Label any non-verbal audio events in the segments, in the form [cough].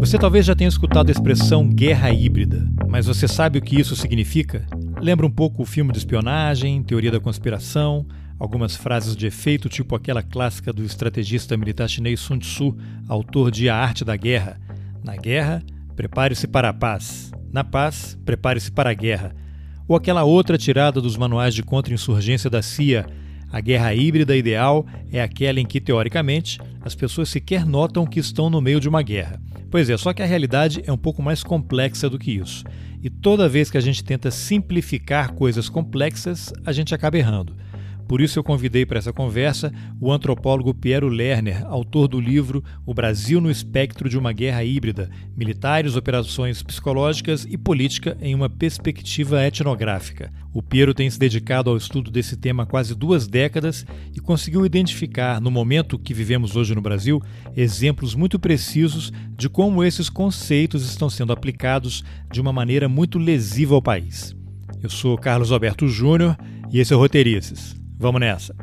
Você talvez já tenha escutado a expressão guerra híbrida, mas você sabe o que isso significa? Lembra um pouco o filme de espionagem, teoria da conspiração, algumas frases de efeito, tipo aquela clássica do estrategista militar chinês Sun Tzu, autor de A Arte da Guerra. Na guerra, prepare-se para a paz. Na paz, prepare-se para a guerra. Ou aquela outra tirada dos manuais de contra-insurgência da CIA. A guerra híbrida ideal é aquela em que, teoricamente, as pessoas sequer notam que estão no meio de uma guerra. Pois é, só que a realidade é um pouco mais complexa do que isso. E toda vez que a gente tenta simplificar coisas complexas, a gente acaba errando. Por isso eu convidei para essa conversa o antropólogo Piero Lerner, autor do livro O Brasil no Espectro de uma Guerra Híbrida: Militares, Operações Psicológicas e Política em uma Perspectiva Etnográfica. O Piero tem se dedicado ao estudo desse tema há quase duas décadas e conseguiu identificar, no momento que vivemos hoje no Brasil, exemplos muito precisos de como esses conceitos estão sendo aplicados de uma maneira muito lesiva ao país. Eu sou Carlos Alberto Júnior e esse é o Roteirices. Vamos nessa.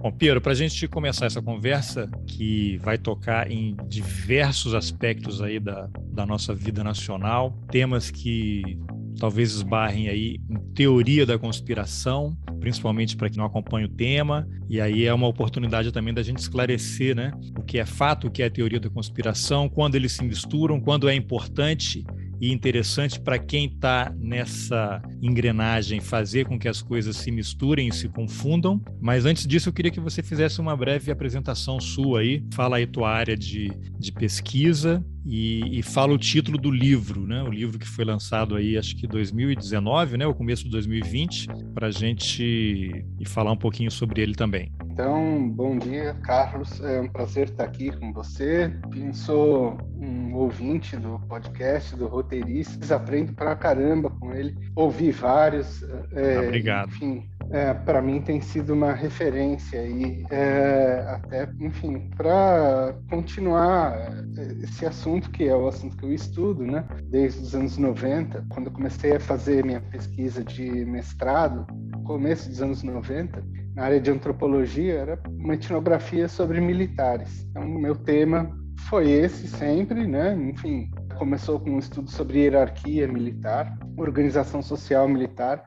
Bom, Piero, para a gente começar essa conversa, que vai tocar em diversos aspectos aí da, da nossa vida nacional, temas que talvez esbarrem aí em teoria da conspiração, principalmente para quem não acompanha o tema, e aí é uma oportunidade também da gente esclarecer, né, o que é fato, o que é teoria da conspiração, quando eles se misturam, quando é importante e interessante para quem está nessa engrenagem fazer com que as coisas se misturem e se confundam. Mas antes disso, eu queria que você fizesse uma breve apresentação sua aí. Fala aí tua área de, de pesquisa e, e, fala o título do livro, né? O livro que foi lançado aí, acho que 2019, né? O começo de 2020, para a gente e falar um pouquinho sobre ele também. Então, bom dia, Carlos. É um prazer estar aqui com você. Eu sou um ouvinte do podcast do Roteiristas, aprendo pra caramba com ele. Ouvi vários. É, Obrigado. Enfim, é, para mim tem sido uma referência aí, é, até, enfim, para continuar é, esse assunto que é o assunto que eu estudo, né? Desde os anos 90, quando eu comecei a fazer minha pesquisa de mestrado, começo dos anos 90, na área de antropologia, era uma etnografia sobre militares. Então, o meu tema foi esse sempre, né? Enfim, começou com um estudo sobre hierarquia militar, organização social militar,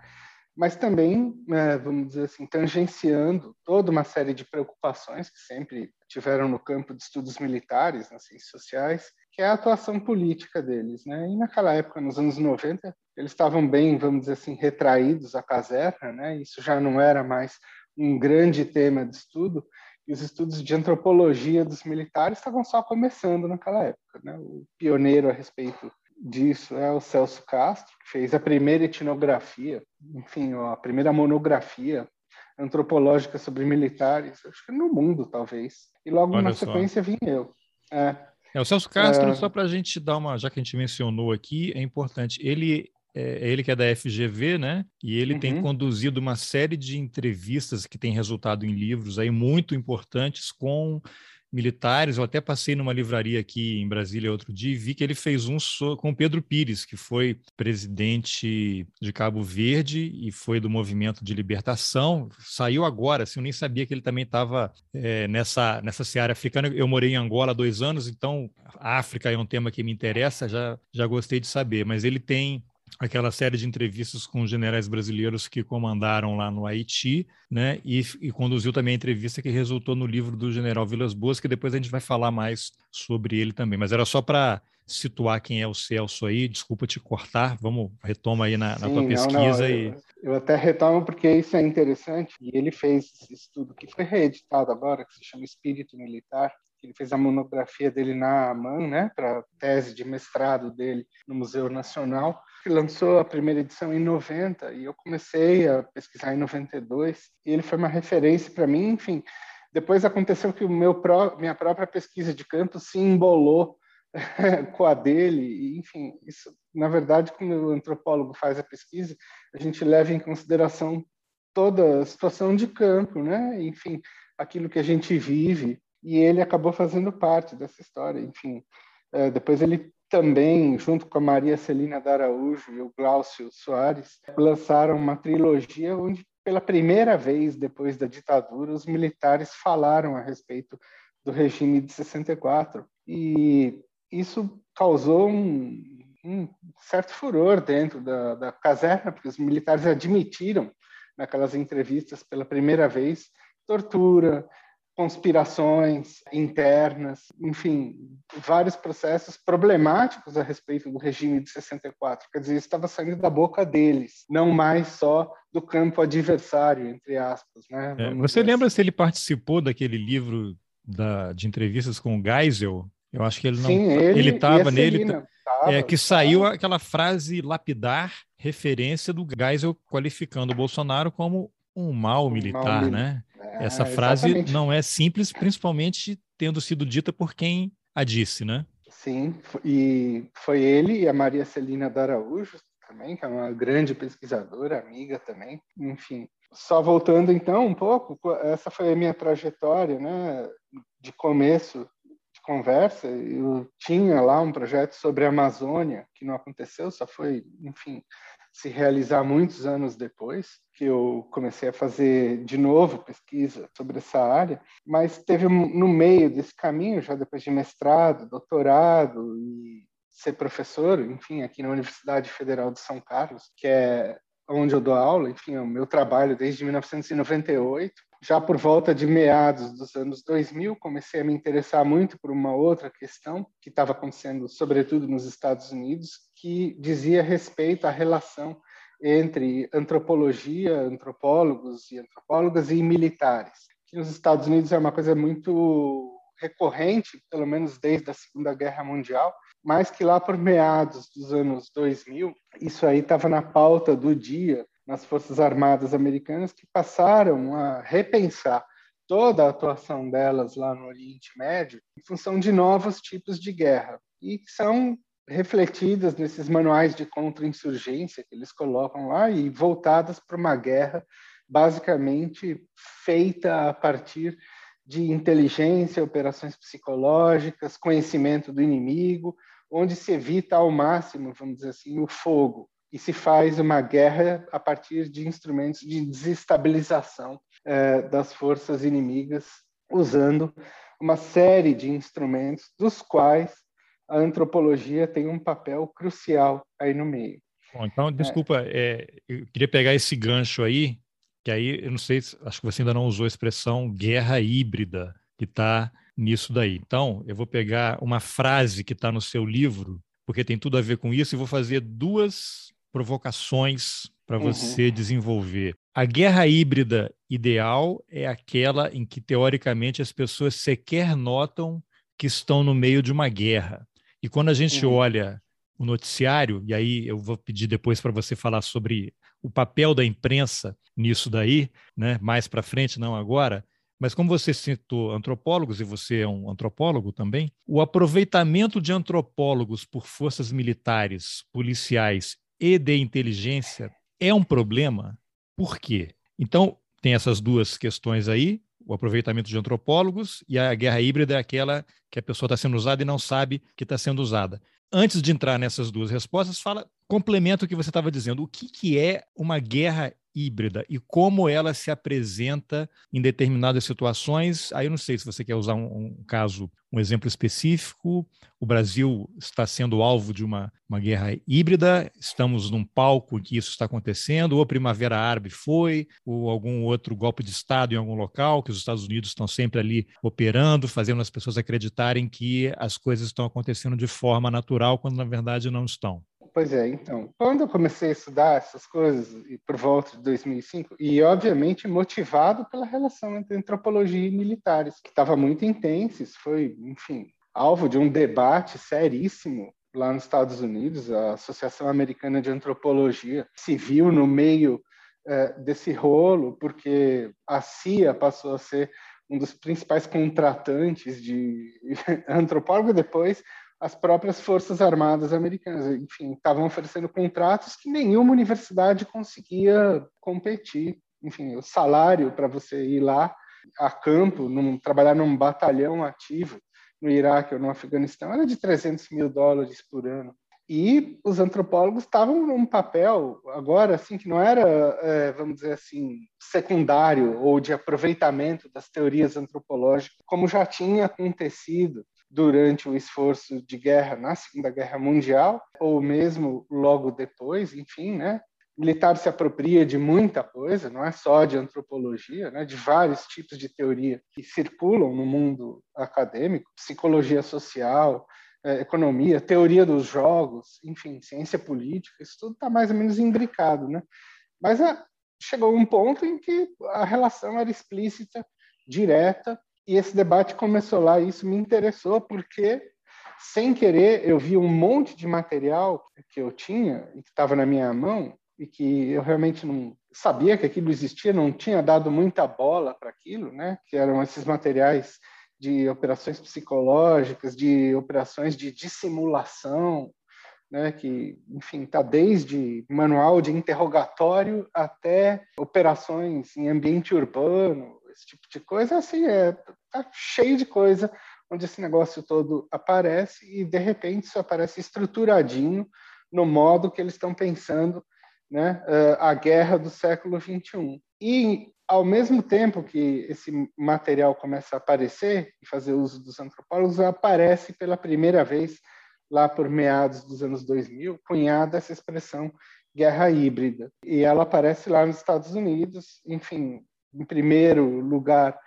mas também, é, vamos dizer assim, tangenciando toda uma série de preocupações que sempre tiveram no campo de estudos militares, nas ciências sociais, que é a atuação política deles. Né? E naquela época, nos anos 90, eles estavam bem, vamos dizer assim, retraídos à caserna, né? isso já não era mais um grande tema de estudo, e os estudos de antropologia dos militares estavam só começando naquela época. Né? O pioneiro a respeito disso é o Celso Castro, que fez a primeira etnografia, enfim, a primeira monografia antropológica sobre militares, acho que no mundo, talvez. E logo Olha na só. sequência vim eu. É, é o Celso Castro, é... só para a gente dar uma, já que a gente mencionou aqui, é importante. Ele é, é ele que é da FGV, né? E ele uhum. tem conduzido uma série de entrevistas que tem resultado em livros aí muito importantes com militares. Eu até passei numa livraria aqui em Brasília outro dia e vi que ele fez um com Pedro Pires, que foi presidente de Cabo Verde e foi do movimento de libertação. Saiu agora, assim, eu nem sabia que ele também estava é, nessa, nessa seara africana. Eu morei em Angola há dois anos, então África é um tema que me interessa, já, já gostei de saber. Mas ele tem aquela série de entrevistas com generais brasileiros que comandaram lá no Haiti, né? E, e, conduziu também a entrevista que resultou no livro do general Vilas Boas, que depois a gente vai falar mais sobre ele também. Mas era só para situar quem é o Celso aí. Desculpa te cortar. Vamos retoma aí na, Sim, na tua pesquisa não, não, e eu, eu até retomo porque isso é interessante. E ele fez esse estudo que foi reeditado agora, que se chama Espírito Militar, ele fez a monografia dele na AMAN, né, para tese de mestrado dele no Museu Nacional, que lançou a primeira edição em 90 e eu comecei a pesquisar em 92 e ele foi uma referência para mim, enfim, Depois aconteceu que o meu pró minha própria pesquisa de campo se embolou [laughs] com a dele, e, enfim, isso, na verdade, quando o antropólogo faz a pesquisa, a gente leva em consideração toda a situação de campo, né? Enfim, aquilo que a gente vive, e ele acabou fazendo parte dessa história, enfim. É, depois ele também, junto com a Maria Celina da Araújo e o Glaucio Soares, lançaram uma trilogia onde, pela primeira vez depois da ditadura, os militares falaram a respeito do regime de 64. E isso causou um, um certo furor dentro da, da caserna, porque os militares admitiram naquelas entrevistas pela primeira vez tortura, conspirações internas, enfim, vários processos problemáticos a respeito do regime de 64. Quer dizer, estava saindo da boca deles, não mais só do campo adversário, entre aspas. Né? É, você lembra assim. se ele participou daquele livro da, de entrevistas com o Geisel, eu acho que ele não. Sim, ele estava nele. Tava, é que saiu aquela frase lapidar, referência do Geisel qualificando o Bolsonaro como um mal um militar, mal, né? É, Essa frase exatamente. não é simples, principalmente tendo sido dita por quem a disse, né? Sim, e foi ele e a Maria Celina Daraújo também, que é uma grande pesquisadora, amiga também, enfim. Só voltando então um pouco, essa foi a minha trajetória, né, de começo conversa, eu tinha lá um projeto sobre a Amazônia, que não aconteceu, só foi, enfim, se realizar muitos anos depois, que eu comecei a fazer de novo pesquisa sobre essa área, mas teve no meio desse caminho, já depois de mestrado, doutorado e ser professor, enfim, aqui na Universidade Federal de São Carlos, que é onde eu dou aula, enfim, é o meu trabalho desde 1998, já por volta de meados dos anos 2000, comecei a me interessar muito por uma outra questão que estava acontecendo, sobretudo nos Estados Unidos, que dizia respeito à relação entre antropologia, antropólogos e antropólogas e militares. Que nos Estados Unidos é uma coisa muito recorrente, pelo menos desde a Segunda Guerra Mundial, mas que lá por meados dos anos 2000, isso aí estava na pauta do dia nas Forças Armadas Americanas que passaram a repensar toda a atuação delas lá no Oriente Médio em função de novos tipos de guerra. E que são refletidas nesses manuais de contra-insurgência que eles colocam lá e voltadas para uma guerra basicamente feita a partir de inteligência, operações psicológicas, conhecimento do inimigo, onde se evita ao máximo, vamos dizer assim, o fogo e se faz uma guerra a partir de instrumentos de desestabilização é, das forças inimigas, usando uma série de instrumentos, dos quais a antropologia tem um papel crucial aí no meio. Bom, então, desculpa, é. É, eu queria pegar esse gancho aí, que aí eu não sei, acho que você ainda não usou a expressão guerra híbrida, que está nisso daí. Então, eu vou pegar uma frase que está no seu livro, porque tem tudo a ver com isso, e vou fazer duas provocações para uhum. você uhum. desenvolver. A guerra híbrida ideal é aquela em que, teoricamente, as pessoas sequer notam que estão no meio de uma guerra. E quando a gente uhum. olha o noticiário, e aí eu vou pedir depois para você falar sobre o papel da imprensa nisso daí, né, mais para frente, não agora, mas como você citou antropólogos, e você é um antropólogo também, o aproveitamento de antropólogos por forças militares, policiais e de inteligência é um problema. Por quê? Então, tem essas duas questões aí, o aproveitamento de antropólogos e a guerra híbrida é aquela que a pessoa está sendo usada e não sabe que está sendo usada. Antes de entrar nessas duas respostas, fala, complementa o que você estava dizendo. O que, que é uma guerra híbrida e como ela se apresenta em determinadas situações. Aí eu não sei se você quer usar um, um, caso, um exemplo específico. O Brasil está sendo alvo de uma, uma guerra híbrida, estamos num palco em que isso está acontecendo, ou a Primavera Árabe foi, ou algum outro golpe de Estado em algum local, que os Estados Unidos estão sempre ali operando, fazendo as pessoas acreditarem que as coisas estão acontecendo de forma natural, quando na verdade não estão. Pois é, então, quando eu comecei a estudar essas coisas, por volta de 2005, e obviamente motivado pela relação entre antropologia e militares, que estava muito intensa, isso foi, enfim, alvo de um debate seríssimo lá nos Estados Unidos, a Associação Americana de Antropologia se viu no meio é, desse rolo, porque a CIA passou a ser um dos principais contratantes de [laughs] antropólogo, depois as próprias Forças Armadas Americanas. Enfim, estavam oferecendo contratos que nenhuma universidade conseguia competir. Enfim, o salário para você ir lá a campo, num, trabalhar num batalhão ativo no Iraque ou no Afeganistão era de 300 mil dólares por ano. E os antropólogos estavam num papel, agora, assim, que não era, é, vamos dizer assim, secundário ou de aproveitamento das teorias antropológicas, como já tinha acontecido durante o esforço de guerra na Segunda Guerra Mundial, ou mesmo logo depois, enfim, né? militar se apropria de muita coisa, não é só de antropologia, né, de vários tipos de teoria que circulam no mundo acadêmico, psicologia social, é, economia, teoria dos jogos, enfim, ciência política, isso tudo está mais ou menos imbricado, né? Mas é, chegou um ponto em que a relação era explícita, direta, e esse debate começou lá, e isso me interessou porque sem querer eu vi um monte de material que eu tinha e que estava na minha mão e que eu realmente não sabia que aquilo existia, não tinha dado muita bola para aquilo, né? Que eram esses materiais de operações psicológicas, de operações de dissimulação, né, que, enfim, está desde manual de interrogatório até operações em ambiente urbano, esse tipo de coisa, assim, é, tá cheio de coisa onde esse negócio todo aparece e, de repente, isso aparece estruturadinho no modo que eles estão pensando né, a guerra do século 21. E ao mesmo tempo que esse material começa a aparecer e fazer uso dos antropólogos, aparece pela primeira vez lá por meados dos anos 2000, cunhada essa expressão guerra híbrida. E ela aparece lá nos Estados Unidos, enfim, em primeiro lugar,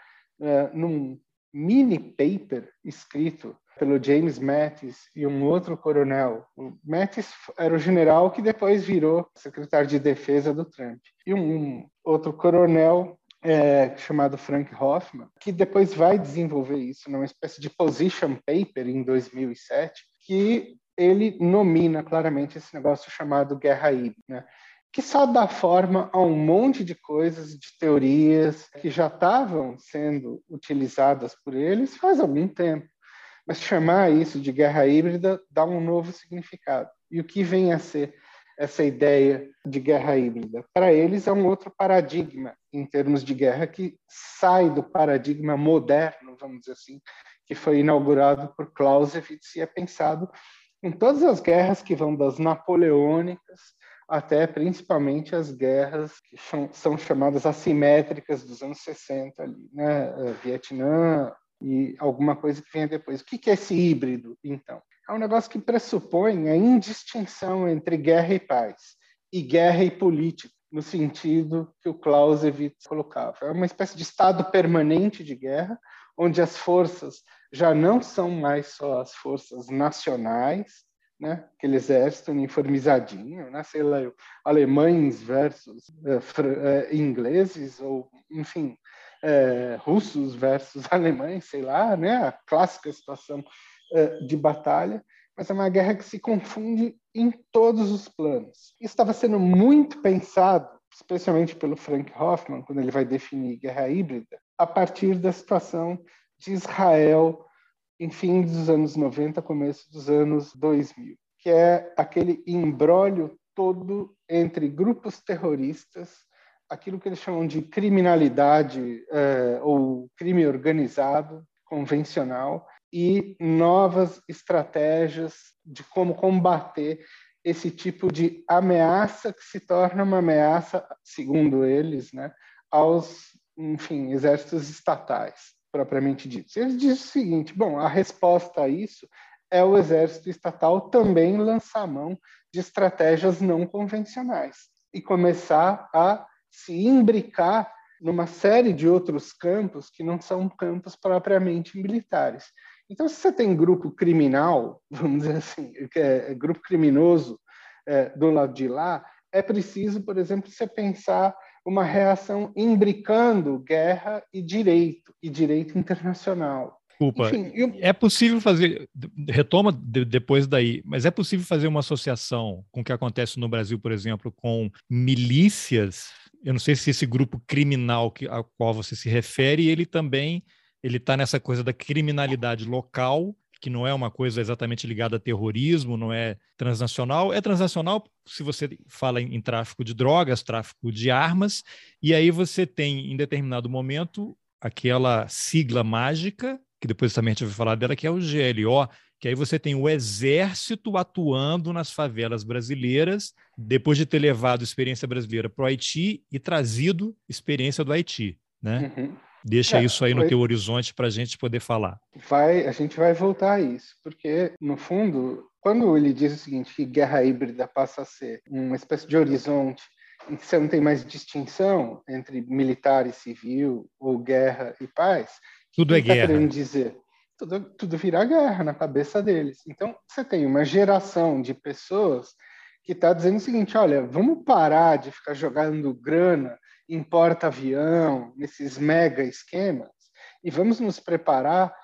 uh, num mini paper escrito pelo James Mattis e um outro coronel. O Mattis era o general que depois virou secretário de defesa do Trump. E um outro coronel é, chamado Frank Hoffman, que depois vai desenvolver isso numa espécie de position paper em 2007, que ele nomina claramente esse negócio chamado guerra híbrida. Né? Que só dá forma a um monte de coisas, de teorias que já estavam sendo utilizadas por eles faz algum tempo. Mas chamar isso de guerra híbrida dá um novo significado. E o que vem a ser essa ideia de guerra híbrida? Para eles é um outro paradigma em termos de guerra que sai do paradigma moderno, vamos dizer assim, que foi inaugurado por Clausewitz e é pensado em todas as guerras que vão das napoleônicas até principalmente as guerras que são, são chamadas assimétricas dos anos 60 ali, né? Eh, Vietnã e alguma coisa que venha depois. O que é esse híbrido, então? É um negócio que pressupõe a indistinção entre guerra e paz e guerra e política, no sentido que o Clausewitz colocava. É uma espécie de estado permanente de guerra, onde as forças já não são mais só as forças nacionais, né? Aquele exército uniformizadinho, né? Sei lá, alemães versus é, ingleses ou, enfim, é, russos versus [laughs] alemães, sei lá, né? A clássica situação de batalha. Mas é uma guerra que se confunde em todos os planos. Isso estava sendo muito pensado, especialmente pelo Frank Hoffman, quando ele vai definir guerra híbrida, a partir da situação de Israel em fim dos anos 90, começo dos anos 2000, que é aquele embrólio todo entre grupos terroristas, aquilo que eles chamam de criminalidade é, ou crime organizado, convencional, e novas estratégias de como combater esse tipo de ameaça que se torna uma ameaça, segundo eles, né, aos, enfim, exércitos estatais propriamente dito. Ele diz o seguinte: bom, a resposta a isso é o exército estatal também lançar mão de estratégias não convencionais e começar a se imbricar numa série de outros campos que não são campos propriamente militares. Então, se você tem grupo criminal, vamos dizer assim, é, é grupo criminoso é, do lado de lá, é preciso, por exemplo, você pensar uma reação imbricando guerra e direito, e direito internacional. Desculpa, Enfim, eu... é possível fazer, retoma de, depois daí, mas é possível fazer uma associação com o que acontece no Brasil, por exemplo, com milícias eu não sei se esse grupo criminal que, ao qual você se refere, ele também ele está nessa coisa da criminalidade local, que não é uma coisa exatamente ligada a terrorismo, não é transnacional. É transnacional se você fala em, em tráfico de drogas, tráfico de armas, e aí você tem, em determinado momento, aquela sigla mágica, que depois também a gente vai falar dela, que é o GLO, que aí você tem o exército atuando nas favelas brasileiras, depois de ter levado experiência brasileira para o Haiti e trazido experiência do Haiti, né? Uhum. Deixa é, isso aí no teu horizonte para a gente poder falar. Vai, a gente vai voltar a isso, porque no fundo, quando ele diz o seguinte, que guerra híbrida passa a ser uma espécie de horizonte que você não tem mais distinção entre militar e civil ou guerra e paz, tudo é tá guerra. Querendo dizer tudo, tudo vira guerra na cabeça deles. Então, você tem uma geração de pessoas que está dizendo o seguinte: olha, vamos parar de ficar jogando grana em porta-avião, nesses mega esquemas, e vamos nos preparar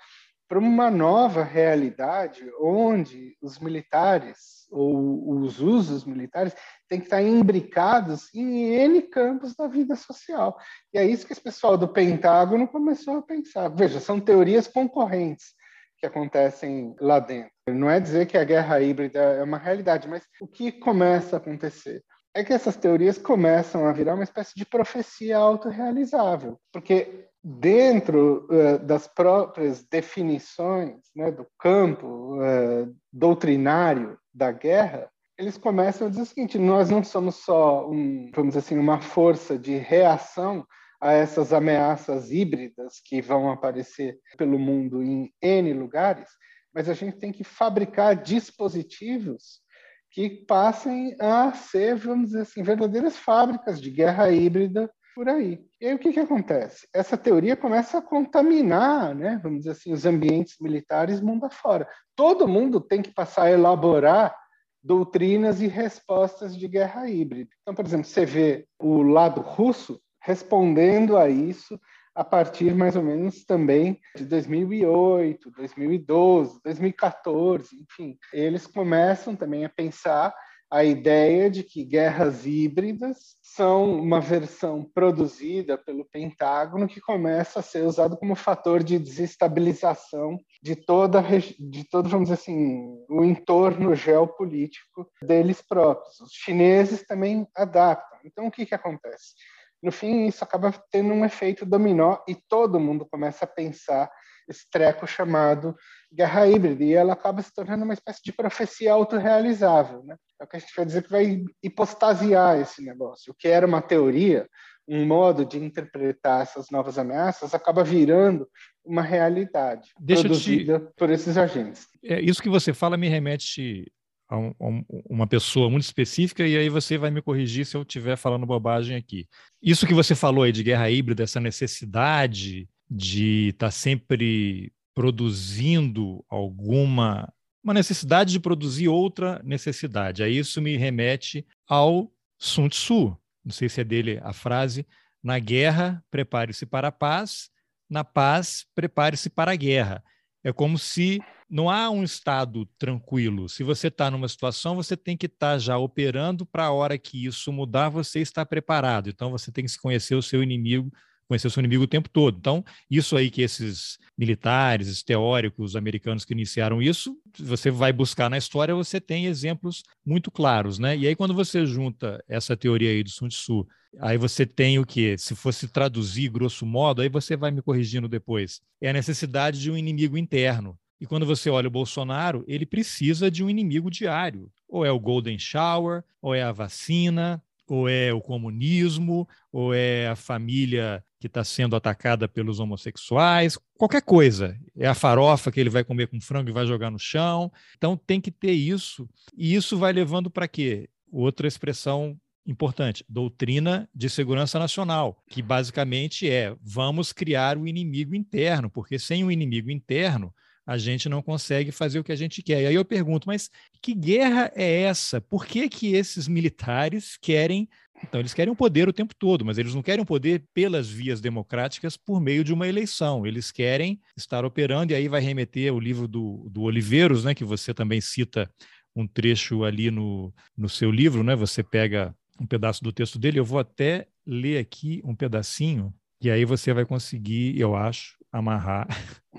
para uma nova realidade onde os militares ou os usos militares têm que estar imbricados em N campos da vida social. E é isso que esse pessoal do Pentágono começou a pensar. Veja, são teorias concorrentes que acontecem lá dentro. Não é dizer que a guerra híbrida é uma realidade, mas o que começa a acontecer? É que essas teorias começam a virar uma espécie de profecia autorrealizável, porque dentro uh, das próprias definições né, do campo uh, doutrinário da guerra, eles começam a dizer o seguinte: nós não somos só um, vamos assim, uma força de reação a essas ameaças híbridas que vão aparecer pelo mundo em N lugares, mas a gente tem que fabricar dispositivos que passem a ser, vamos dizer assim, verdadeiras fábricas de guerra híbrida por aí. E aí o que, que acontece? Essa teoria começa a contaminar, né, vamos dizer assim, os ambientes militares mundo afora. Todo mundo tem que passar a elaborar doutrinas e respostas de guerra híbrida. Então, por exemplo, você vê o lado russo respondendo a isso a partir mais ou menos também de 2008, 2012, 2014, enfim. Eles começam também a pensar a ideia de que guerras híbridas são uma versão produzida pelo Pentágono que começa a ser usado como fator de desestabilização de toda de todo vamos dizer assim o entorno geopolítico deles próprios. Os chineses também adaptam. Então o que que acontece? No fim isso acaba tendo um efeito dominó e todo mundo começa a pensar esse treco chamado guerra híbrida, e ela acaba se tornando uma espécie de profecia autorrealizável. Né? É o que a gente vai dizer que vai hipostasiar esse negócio. O que era uma teoria, um modo de interpretar essas novas ameaças, acaba virando uma realidade Deixa produzida te... por esses agentes. É, isso que você fala me remete a, um, a, uma pessoa muito específica, e aí você vai me corrigir se eu estiver falando bobagem aqui. Isso que você falou aí de guerra híbrida, essa necessidade de estar tá sempre produzindo alguma uma necessidade de produzir outra necessidade. Aí isso me remete ao Sun Tzu. Não sei se é dele a frase: na guerra, prepare-se para a paz, na paz, prepare-se para a guerra. É como se não há um estado tranquilo. Se você está numa situação, você tem que estar tá já operando para a hora que isso mudar, você está preparado. Então você tem que se conhecer o seu inimigo conhecer seu inimigo o tempo todo. Então, isso aí que esses militares, esses teóricos americanos que iniciaram isso, você vai buscar na história, você tem exemplos muito claros, né? E aí quando você junta essa teoria aí do Sun Tzu, aí você tem o que? Se fosse traduzir grosso modo, aí você vai me corrigindo depois. É a necessidade de um inimigo interno. E quando você olha o Bolsonaro, ele precisa de um inimigo diário. Ou é o Golden Shower, ou é a vacina, ou é o comunismo, ou é a família que está sendo atacada pelos homossexuais, qualquer coisa. É a farofa que ele vai comer com frango e vai jogar no chão. Então tem que ter isso. E isso vai levando para quê? Outra expressão importante, doutrina de segurança nacional, que basicamente é vamos criar o inimigo interno, porque sem o inimigo interno, a gente não consegue fazer o que a gente quer. E aí eu pergunto, mas que guerra é essa? Por que, que esses militares querem. Então, eles querem o poder o tempo todo, mas eles não querem o poder pelas vias democráticas por meio de uma eleição. Eles querem estar operando, e aí vai remeter o livro do, do Oliveiros, né, que você também cita um trecho ali no, no seu livro, né? Você pega um pedaço do texto dele. Eu vou até ler aqui um pedacinho, e aí você vai conseguir, eu acho, amarrar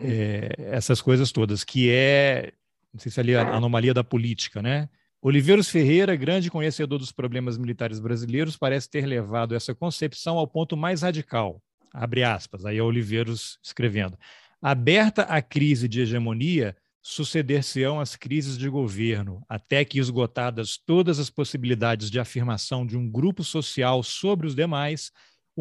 é, [laughs] essas coisas todas, que é, não sei se ali a anomalia da política, né? Oliveiros Ferreira, grande conhecedor dos problemas militares brasileiros, parece ter levado essa concepção ao ponto mais radical. Abre aspas, aí é Oliveiros escrevendo. Aberta a crise de hegemonia, suceder-se-ão as crises de governo, até que esgotadas todas as possibilidades de afirmação de um grupo social sobre os demais,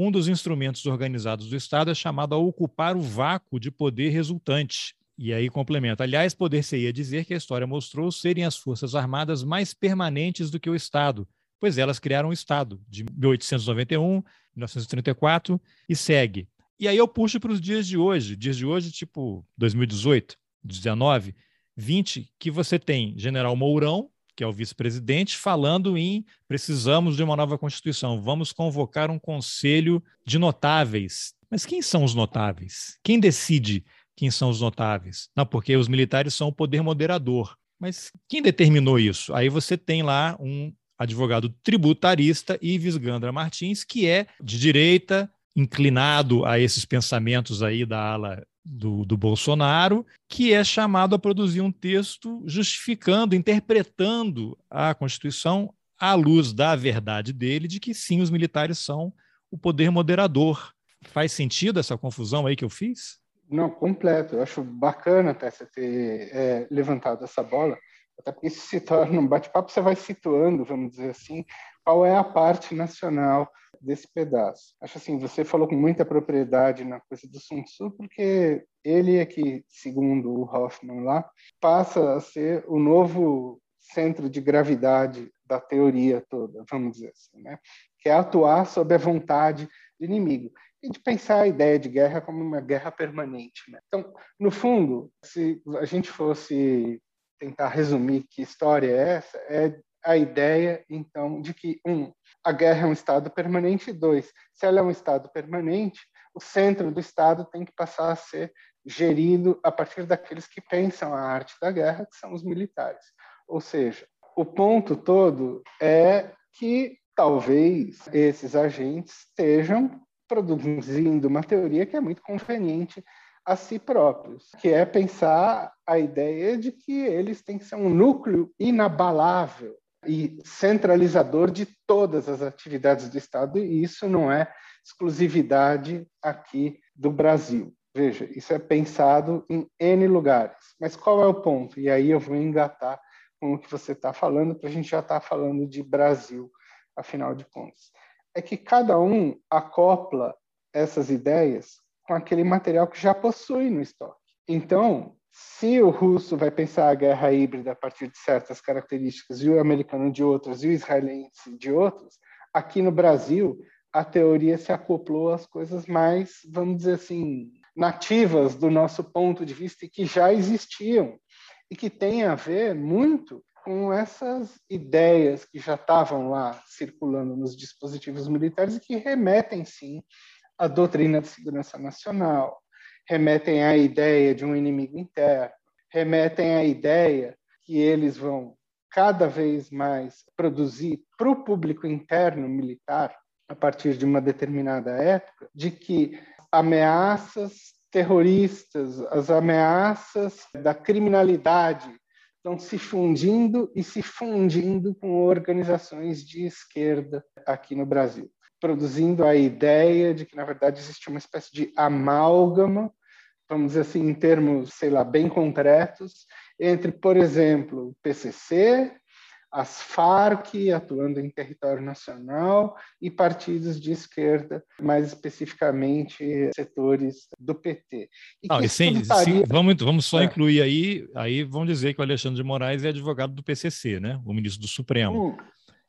um dos instrumentos organizados do Estado é chamado a ocupar o vácuo de poder resultante. E aí complementa. Aliás, poder-se-ia dizer que a história mostrou serem as Forças Armadas mais permanentes do que o Estado, pois elas criaram o Estado de 1891, 1934 e segue. E aí eu puxo para os dias de hoje, dias de hoje, tipo 2018, 19, 20, que você tem General Mourão, que é o vice-presidente, falando em precisamos de uma nova Constituição, vamos convocar um conselho de notáveis. Mas quem são os notáveis? Quem decide quem são os notáveis? Não, porque os militares são o poder moderador. Mas quem determinou isso? Aí você tem lá um advogado tributarista, Ives Gandra Martins, que é de direita, inclinado a esses pensamentos aí da ala do, do Bolsonaro, que é chamado a produzir um texto justificando, interpretando a Constituição à luz da verdade dele de que sim, os militares são o poder moderador. Faz sentido essa confusão aí que eu fiz? Não, completo. Eu acho bacana até você ter é, levantado essa bola, até porque isso se torna um bate-papo, você vai situando, vamos dizer assim, qual é a parte nacional desse pedaço. Acho assim, você falou com muita propriedade na coisa do Sun Tzu, porque ele é que, segundo o Hoffman lá, passa a ser o novo centro de gravidade da teoria toda, vamos dizer assim, né? que é atuar sob a vontade do inimigo e de pensar a ideia de guerra como uma guerra permanente. Né? Então, no fundo, se a gente fosse tentar resumir que história é essa, é a ideia, então, de que, um, a guerra é um estado permanente, dois, se ela é um estado permanente, o centro do estado tem que passar a ser gerido a partir daqueles que pensam a arte da guerra, que são os militares. Ou seja, o ponto todo é que talvez esses agentes estejam produzindo uma teoria que é muito conveniente a si próprios, que é pensar a ideia de que eles têm que ser um núcleo inabalável e centralizador de todas as atividades do Estado, e isso não é exclusividade aqui do Brasil. Veja, isso é pensado em N lugares. Mas qual é o ponto? E aí eu vou engatar com o que você está falando, para a gente já estar tá falando de Brasil, afinal de contas. É que cada um acopla essas ideias com aquele material que já possui no estoque. Então, se o russo vai pensar a guerra híbrida a partir de certas características e o americano de outras e o israelense de outras, aqui no Brasil a teoria se acoplou às coisas mais, vamos dizer assim, nativas do nosso ponto de vista e que já existiam e que têm a ver muito com essas ideias que já estavam lá circulando nos dispositivos militares e que remetem sim à doutrina de segurança nacional, remetem à ideia de um inimigo interno, remetem à ideia que eles vão cada vez mais produzir para o público interno militar, a partir de uma determinada época, de que ameaças terroristas, as ameaças da criminalidade estão se fundindo e se fundindo com organizações de esquerda aqui no Brasil, produzindo a ideia de que, na verdade, existe uma espécie de amálgama vamos dizer assim, em termos, sei lá, bem concretos, entre, por exemplo, o PCC, as Farc atuando em território nacional e partidos de esquerda, mais especificamente setores do PT. E Não, e sim, sim, vamos, vamos só é. incluir aí, aí vamos dizer que o Alexandre de Moraes é advogado do PCC, né? o ministro do Supremo. Hum.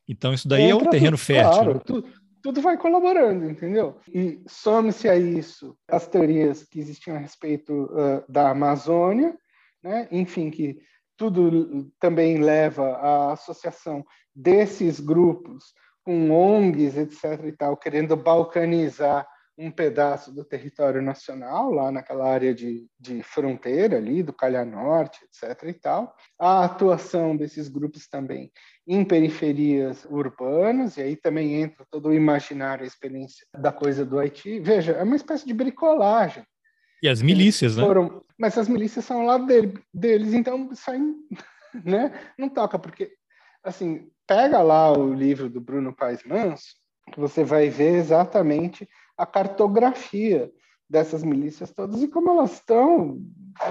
Então isso daí é um terreno fértil. Claro, tu, tudo vai colaborando, entendeu? E some-se a isso as teorias que existiam a respeito uh, da Amazônia, né? enfim, que tudo também leva à associação desses grupos com ONGs, etc. e tal, querendo balcanizar um pedaço do território nacional, lá naquela área de, de fronteira ali, do Calha Norte, etc. e tal. A atuação desses grupos também em periferias urbanas, e aí também entra todo o imaginário, a experiência da coisa do Haiti. Veja, é uma espécie de bricolagem. E as milícias, né? Foram, mas as milícias são lá dele, deles, então saem, né? Não toca, porque, assim, pega lá o livro do Bruno Paes Manso, que você vai ver exatamente a cartografia dessas milícias todas e como elas estão,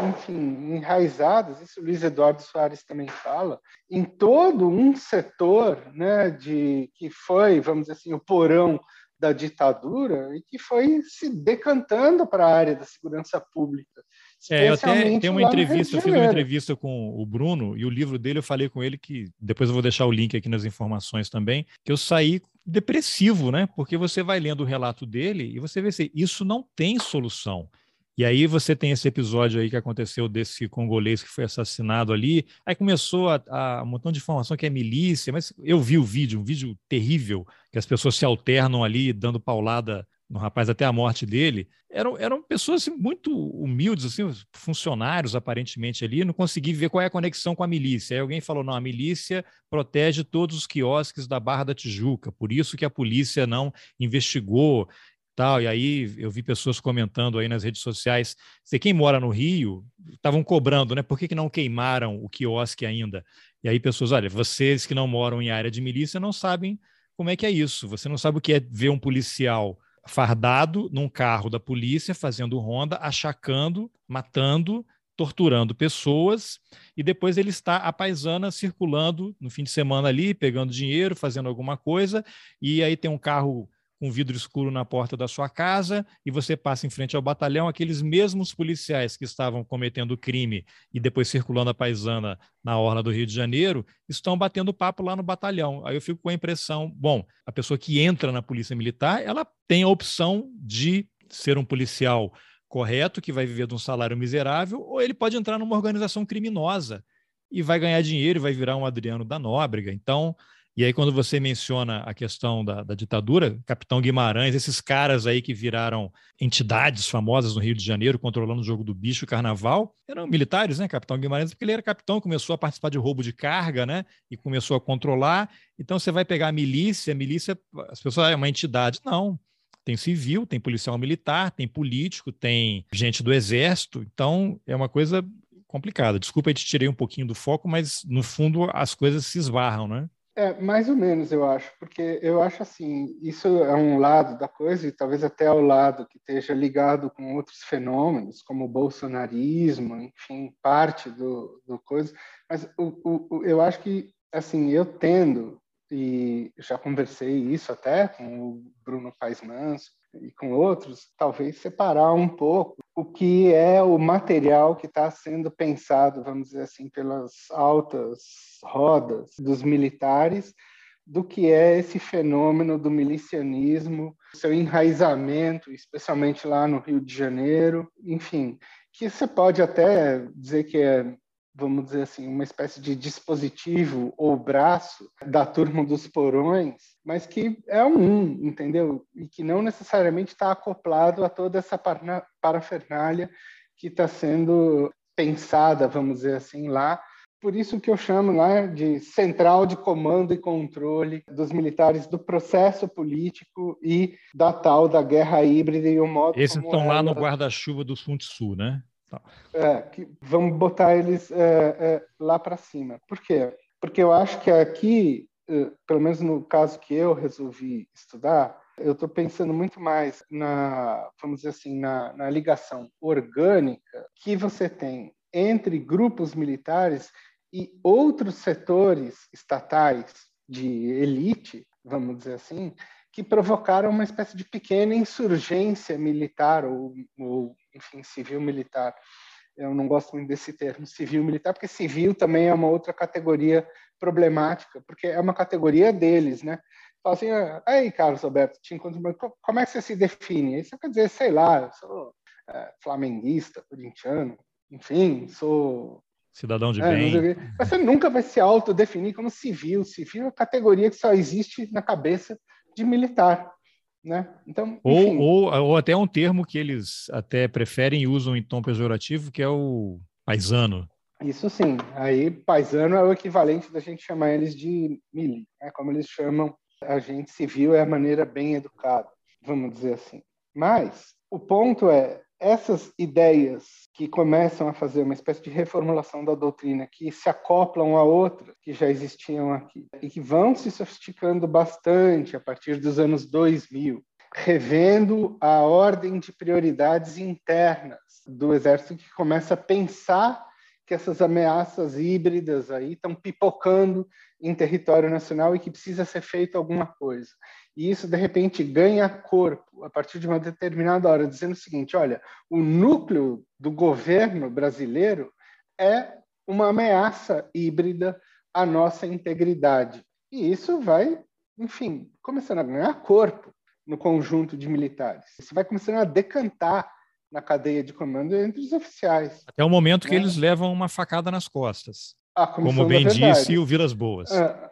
enfim, enraizadas, isso o Luiz Eduardo Soares também fala, em todo um setor né, de que foi, vamos dizer assim, o porão da ditadura e que foi se decantando para a área da segurança pública. É, eu até tenho uma entrevista, eu fiz uma entrevista com o Bruno e o livro dele eu falei com ele que depois eu vou deixar o link aqui nas informações também, que eu saí depressivo, né? Porque você vai lendo o relato dele e você vê assim, isso não tem solução. E aí você tem esse episódio aí que aconteceu desse congolês que foi assassinado ali. Aí começou a, a, um montão de informação que é milícia, mas eu vi o vídeo, um vídeo terrível, que as pessoas se alternam ali, dando paulada no rapaz até a morte dele. Eram, eram pessoas assim, muito humildes, assim, funcionários aparentemente ali. Não consegui ver qual é a conexão com a milícia. Aí alguém falou: não, a milícia protege todos os quiosques da Barra da Tijuca, por isso que a polícia não investigou tal. E aí eu vi pessoas comentando aí nas redes sociais, se quem mora no Rio, estavam cobrando, né? Por que, que não queimaram o quiosque ainda? E aí pessoas, olha, vocês que não moram em área de milícia não sabem como é que é isso. Você não sabe o que é ver um policial fardado num carro da polícia fazendo ronda, achacando, matando, torturando pessoas e depois ele está a paisana circulando no fim de semana ali, pegando dinheiro, fazendo alguma coisa, e aí tem um carro com vidro escuro na porta da sua casa e você passa em frente ao batalhão, aqueles mesmos policiais que estavam cometendo crime e depois circulando a paisana na orla do Rio de Janeiro, estão batendo papo lá no batalhão. Aí eu fico com a impressão, bom, a pessoa que entra na polícia militar, ela tem a opção de ser um policial correto, que vai viver de um salário miserável, ou ele pode entrar numa organização criminosa e vai ganhar dinheiro e vai virar um Adriano da Nóbrega. Então, e aí, quando você menciona a questão da, da, ditadura, Capitão Guimarães, esses caras aí que viraram entidades famosas no Rio de Janeiro, controlando o jogo do bicho, o carnaval, eram militares, né? Capitão Guimarães, porque ele era capitão, começou a participar de roubo de carga, né? E começou a controlar. Então, você vai pegar a milícia, a milícia, as pessoas, ah, é uma entidade. Não. Tem civil, tem policial militar, tem político, tem gente do exército. Então, é uma coisa complicada. Desculpa, eu te tirei um pouquinho do foco, mas no fundo as coisas se esbarram, né? É, mais ou menos, eu acho, porque eu acho assim, isso é um lado da coisa, e talvez até ao lado que esteja ligado com outros fenômenos, como o bolsonarismo, enfim, parte do, do coisa, mas o, o, eu acho que, assim, eu tendo, e já conversei isso até com o Bruno Paes Manso, e com outros, talvez separar um pouco o que é o material que está sendo pensado, vamos dizer assim, pelas altas rodas dos militares, do que é esse fenômeno do milicianismo, seu enraizamento, especialmente lá no Rio de Janeiro, enfim, que você pode até dizer que é vamos dizer assim, uma espécie de dispositivo ou braço da turma dos porões, mas que é um, entendeu? E que não necessariamente está acoplado a toda essa parafernália que está sendo pensada, vamos dizer assim, lá. Por isso que eu chamo lá de central de comando e controle dos militares do processo político e da tal da guerra híbrida e o modo Esses estão lá no guarda-chuva do Sun Tzu, né? É, que vamos botar eles é, é, lá para cima. Por quê? Porque eu acho que aqui, é, pelo menos no caso que eu resolvi estudar, eu estou pensando muito mais na, vamos dizer assim, na, na ligação orgânica que você tem entre grupos militares e outros setores estatais de elite, vamos dizer assim, que provocaram uma espécie de pequena insurgência militar ou, ou enfim, civil-militar. Eu não gosto muito desse termo civil-militar, porque civil também é uma outra categoria problemática, porque é uma categoria deles, né? Fala assim, ah, aí, Carlos Alberto, te encontro, como é que você se define? Isso quer dizer, sei lá, eu sou é, flamenguista, corintiano, enfim, sou cidadão de é, bem. Mas você nunca vai se autodefinir como civil. Civil é a categoria que só existe na cabeça de militar. Né? Então, ou, ou, ou até um termo que eles até preferem e usam em tom pejorativo, que é o paisano. Isso sim. Aí, paisano é o equivalente da gente chamar eles de mili, né? como eles chamam a gente civil, é a maneira bem educada, vamos dizer assim. Mas o ponto é, essas ideias que começam a fazer uma espécie de reformulação da doutrina, que se acoplam a outras que já existiam aqui, e que vão se sofisticando bastante a partir dos anos 2000, revendo a ordem de prioridades internas do Exército, que começa a pensar que essas ameaças híbridas aí estão pipocando em território nacional e que precisa ser feito alguma coisa. E isso, de repente, ganha corpo a partir de uma determinada hora, dizendo o seguinte: olha, o núcleo do governo brasileiro é uma ameaça híbrida à nossa integridade. E isso vai, enfim, começando a ganhar corpo no conjunto de militares. Isso vai começando a decantar na cadeia de comando entre os oficiais. Até o momento que né? eles levam uma facada nas costas. Como bem disse o Vilas Boas. É,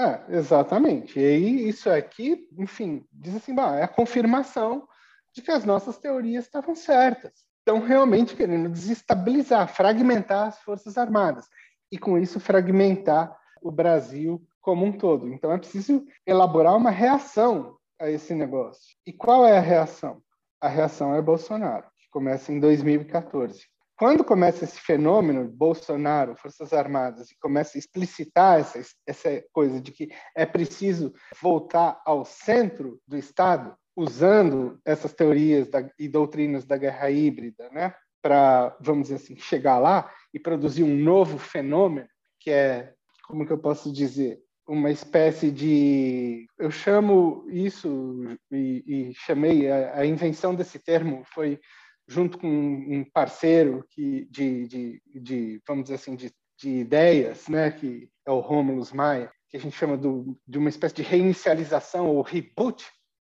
é, exatamente. E aí, isso aqui, enfim, diz assim, bah, é a confirmação de que as nossas teorias estavam certas. Estão realmente querendo desestabilizar, fragmentar as Forças Armadas. E com isso, fragmentar o Brasil como um todo. Então, é preciso elaborar uma reação a esse negócio. E qual é a reação? A reação é Bolsonaro começa em 2014. Quando começa esse fenômeno, Bolsonaro, Forças Armadas, e começa a explicitar essa, essa coisa de que é preciso voltar ao centro do Estado, usando essas teorias da, e doutrinas da guerra híbrida, né, para, vamos dizer assim, chegar lá e produzir um novo fenômeno, que é, como que eu posso dizer, uma espécie de. Eu chamo isso e, e chamei a, a, invenção desse termo foi junto com um parceiro que de, de, de vamos dizer assim, de, de ideias, né, que é o Romulus Maia, que a gente chama do, de uma espécie de reinicialização ou reboot.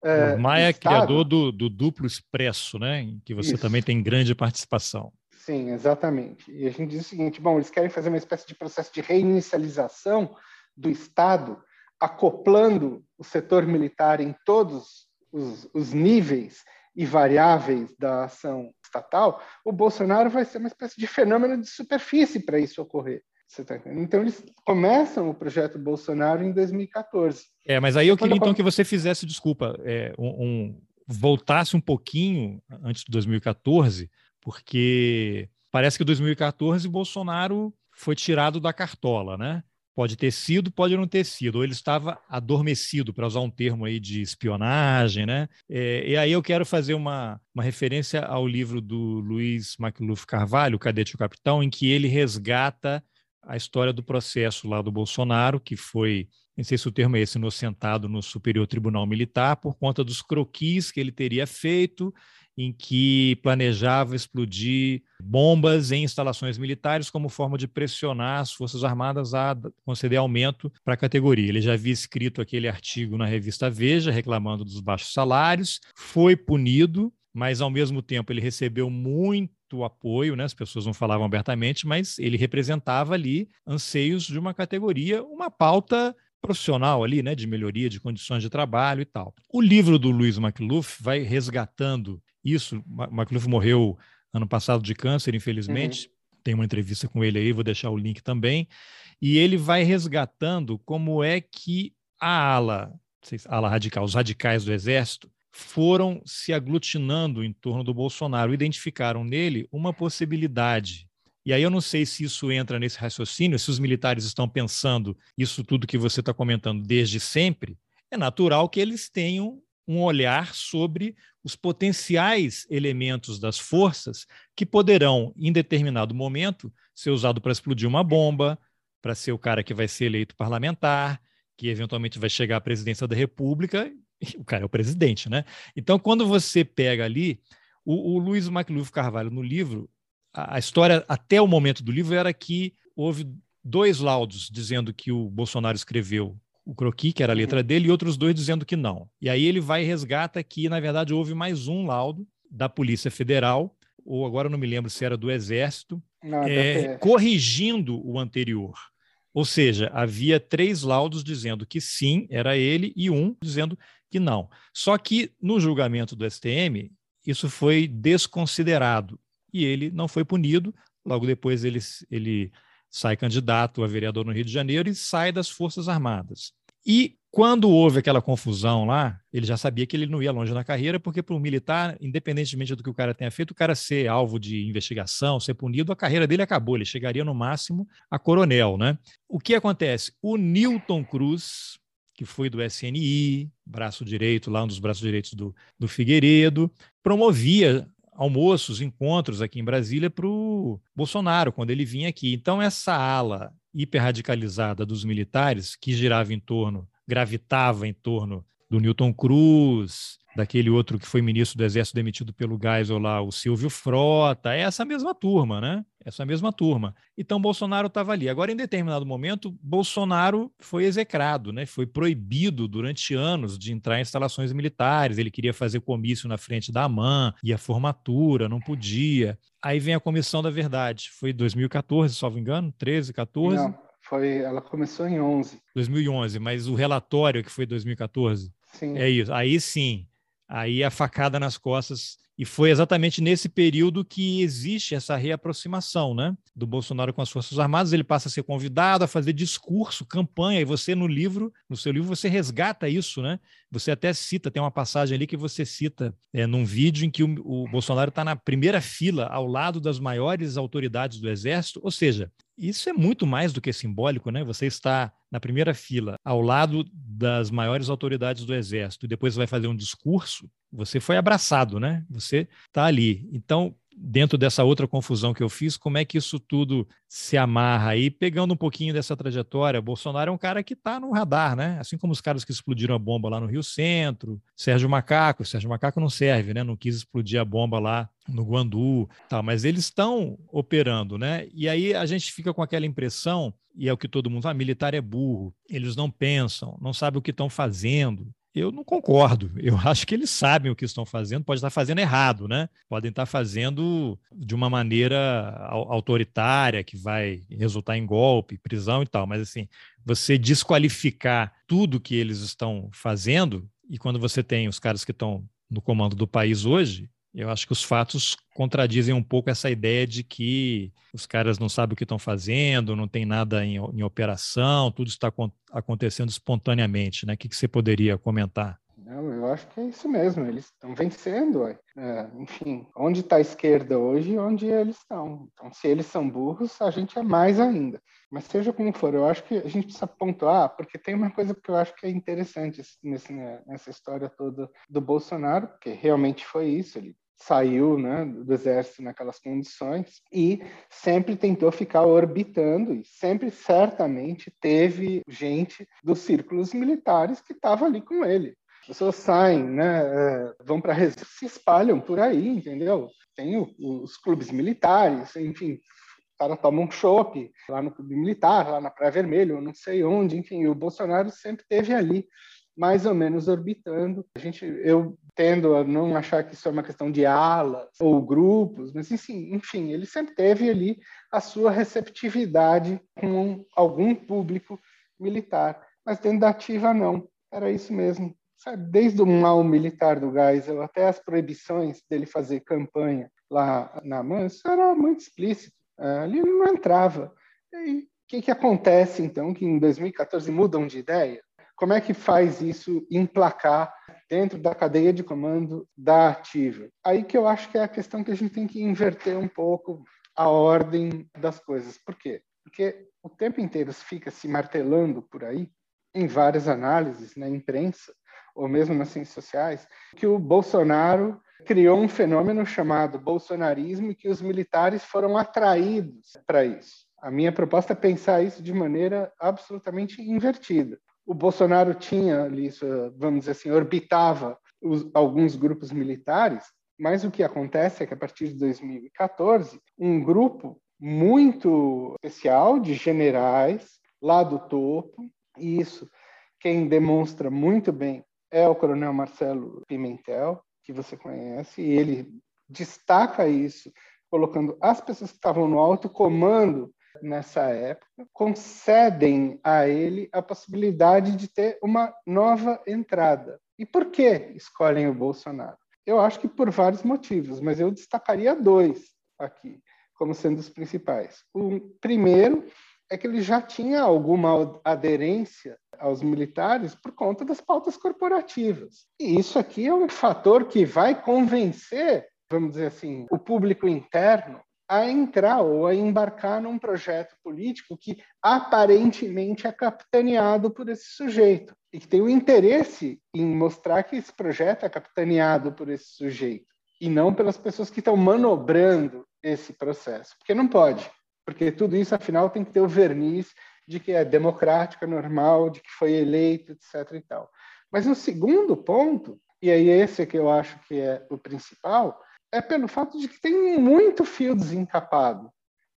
É, Maia é criador do, do, duplo expresso, né, em que você Isso. também tem grande participação. Sim, exatamente. E a gente diz o seguinte: bom, eles querem fazer uma espécie de processo de reinicialização do Estado, acoplando o setor militar em todos os, os níveis e variáveis da ação estatal, o Bolsonaro vai ser uma espécie de fenômeno de superfície para isso ocorrer. Tá então, eles começam o projeto Bolsonaro em 2014. É, mas aí eu queria então que você fizesse, desculpa, é, um, um, voltasse um pouquinho antes de 2014, porque parece que 2014 Bolsonaro foi tirado da cartola, né? Pode ter sido, pode não ter sido. Ou ele estava adormecido, para usar um termo aí de espionagem, né? É, e aí eu quero fazer uma, uma referência ao livro do Luiz McLuff Carvalho, Cadete o Capitão, em que ele resgata a história do processo lá do Bolsonaro, que foi, não sei se o termo é esse, inocentado no Superior Tribunal Militar, por conta dos croquis que ele teria feito em que planejava explodir bombas em instalações militares como forma de pressionar as Forças Armadas a conceder aumento para a categoria. Ele já havia escrito aquele artigo na revista Veja reclamando dos baixos salários, foi punido, mas ao mesmo tempo ele recebeu muito apoio, né? as pessoas não falavam abertamente, mas ele representava ali anseios de uma categoria, uma pauta profissional ali, né, de melhoria de condições de trabalho e tal. O livro do Luiz McLuff vai resgatando isso. McLuff morreu ano passado de câncer, infelizmente. Uhum. Tem uma entrevista com ele aí, vou deixar o link também. E ele vai resgatando como é que a ala, a ala radical, os radicais do exército, foram se aglutinando em torno do Bolsonaro, identificaram nele uma possibilidade. E aí eu não sei se isso entra nesse raciocínio, se os militares estão pensando isso tudo que você está comentando desde sempre, é natural que eles tenham um olhar sobre os potenciais elementos das forças que poderão, em determinado momento, ser usado para explodir uma bomba, para ser o cara que vai ser eleito parlamentar, que eventualmente vai chegar à presidência da República. O cara é o presidente, né? Então, quando você pega ali, o, o Luiz McLuff Carvalho, no livro, a, a história até o momento do livro era que houve dois laudos dizendo que o Bolsonaro escreveu o croqui, que era a letra uhum. dele, e outros dois dizendo que não. E aí ele vai e resgata que, na verdade, houve mais um laudo da Polícia Federal, ou agora não me lembro se era do Exército, não, é, corrigindo o anterior. Ou seja, havia três laudos dizendo que sim, era ele, e um dizendo que não. Só que no julgamento do STM, isso foi desconsiderado e ele não foi punido. Logo depois ele, ele sai candidato a vereador no Rio de Janeiro e sai das Forças Armadas. E quando houve aquela confusão lá, ele já sabia que ele não ia longe na carreira, porque para um militar, independentemente do que o cara tenha feito, o cara ser alvo de investigação, ser punido, a carreira dele acabou. Ele chegaria no máximo a coronel, né? O que acontece? O Newton Cruz, que foi do SNI, braço direito, lá um dos braços direitos do, do Figueiredo, promovia almoços, encontros aqui em Brasília para o Bolsonaro, quando ele vinha aqui. Então, essa ala hiperradicalizada dos militares, que girava em torno, gravitava em torno do Newton Cruz, daquele outro que foi ministro do Exército demitido pelo Geisel lá, o Silvio Frota, é essa mesma turma, né? Essa mesma turma. Então Bolsonaro estava ali. Agora, em determinado momento, Bolsonaro foi execrado, né? Foi proibido durante anos de entrar em instalações militares. Ele queria fazer comício na frente da AMAN, ia formatura, não podia. Aí vem a Comissão da Verdade. Foi 2014, salvo engano, 13, 14. Não, foi, ela começou em 11. 2011, mas o relatório que foi 2014. Sim. É isso. Aí sim, aí a facada nas costas. E foi exatamente nesse período que existe essa reaproximação né, do Bolsonaro com as Forças Armadas. Ele passa a ser convidado a fazer discurso, campanha, e você no livro, no seu livro, você resgata isso, né? Você até cita, tem uma passagem ali que você cita é, num vídeo em que o, o Bolsonaro está na primeira fila, ao lado das maiores autoridades do Exército, ou seja, isso é muito mais do que simbólico, né? Você está na primeira fila, ao lado das maiores autoridades do Exército, e depois vai fazer um discurso, você foi abraçado, né? Você está ali. Então, dentro dessa outra confusão que eu fiz, como é que isso tudo se amarra aí, pegando um pouquinho dessa trajetória? Bolsonaro é um cara que está no radar, né? Assim como os caras que explodiram a bomba lá no Rio Centro, Sérgio Macaco, Sérgio Macaco não serve, né? Não quis explodir a bomba lá no Guandu, tal, mas eles estão operando, né? E aí a gente fica com aquela impressão, e é o que todo mundo fala, ah, militar é burro, eles não pensam, não sabem o que estão fazendo. Eu não concordo. [laughs] Eu acho que eles sabem o que estão fazendo, pode estar fazendo errado, né? Podem estar fazendo de uma maneira autoritária, que vai resultar em golpe, prisão e tal. Mas, assim, você desqualificar tudo que eles estão fazendo, e quando você tem os caras que estão no comando do país hoje, eu acho que os fatos contradizem um pouco essa ideia de que os caras não sabem o que estão fazendo, não tem nada em, em operação, tudo está acontecendo espontaneamente. Né? O que, que você poderia comentar? Não, eu acho que é isso mesmo, eles estão vencendo. É, enfim, onde está a esquerda hoje onde eles estão. Então, se eles são burros, a gente é mais ainda. Mas seja como for, eu acho que a gente precisa pontuar, porque tem uma coisa que eu acho que é interessante nesse, nessa história toda do Bolsonaro, que realmente foi isso, ele saiu né, do exército naquelas condições e sempre tentou ficar orbitando e sempre certamente teve gente dos círculos militares que estava ali com ele. As pessoas saem, né, é, vão para se espalham por aí, entendeu? Tem o, os clubes militares, enfim, o cara toma um chopp lá no clube militar, lá na Praia Vermelho, não sei onde, enfim, o Bolsonaro sempre teve ali mais ou menos orbitando. A gente, eu tendo a não achar que isso é uma questão de alas ou grupos, mas enfim, enfim, ele sempre teve ali a sua receptividade com algum público militar, mas dentro da ativa não. Era isso mesmo. Sabe, desde o mal militar do Geisel até as proibições dele fazer campanha lá na MAN, isso era muito explícito. Ali ele não entrava. E o que, que acontece, então, que em 2014 mudam de ideia? Como é que faz isso emplacar dentro da cadeia de comando da ativa? Aí que eu acho que é a questão que a gente tem que inverter um pouco a ordem das coisas. Por quê? Porque o tempo inteiro fica se martelando por aí, em várias análises, na imprensa, ou mesmo nas ciências sociais, que o Bolsonaro criou um fenômeno chamado bolsonarismo e que os militares foram atraídos para isso. A minha proposta é pensar isso de maneira absolutamente invertida o Bolsonaro tinha ali, vamos dizer assim, orbitava os, alguns grupos militares, mas o que acontece é que a partir de 2014, um grupo muito especial de generais lá do topo, e isso quem demonstra muito bem é o Coronel Marcelo Pimentel, que você conhece, e ele destaca isso, colocando as pessoas que estavam no alto comando nessa época, concedem a ele a possibilidade de ter uma nova entrada. E por que escolhem o Bolsonaro? Eu acho que por vários motivos, mas eu destacaria dois aqui como sendo os principais. O primeiro é que ele já tinha alguma aderência aos militares por conta das pautas corporativas. E isso aqui é um fator que vai convencer, vamos dizer assim, o público interno a entrar ou a embarcar num projeto político que aparentemente é capitaneado por esse sujeito e que tem o interesse em mostrar que esse projeto é capitaneado por esse sujeito e não pelas pessoas que estão manobrando esse processo, porque não pode, porque tudo isso afinal tem que ter o verniz de que é democrática, normal, de que foi eleito, etc. e tal. Mas o segundo ponto, e aí esse é que eu acho que é o principal, é pelo fato de que tem muito fio desencapado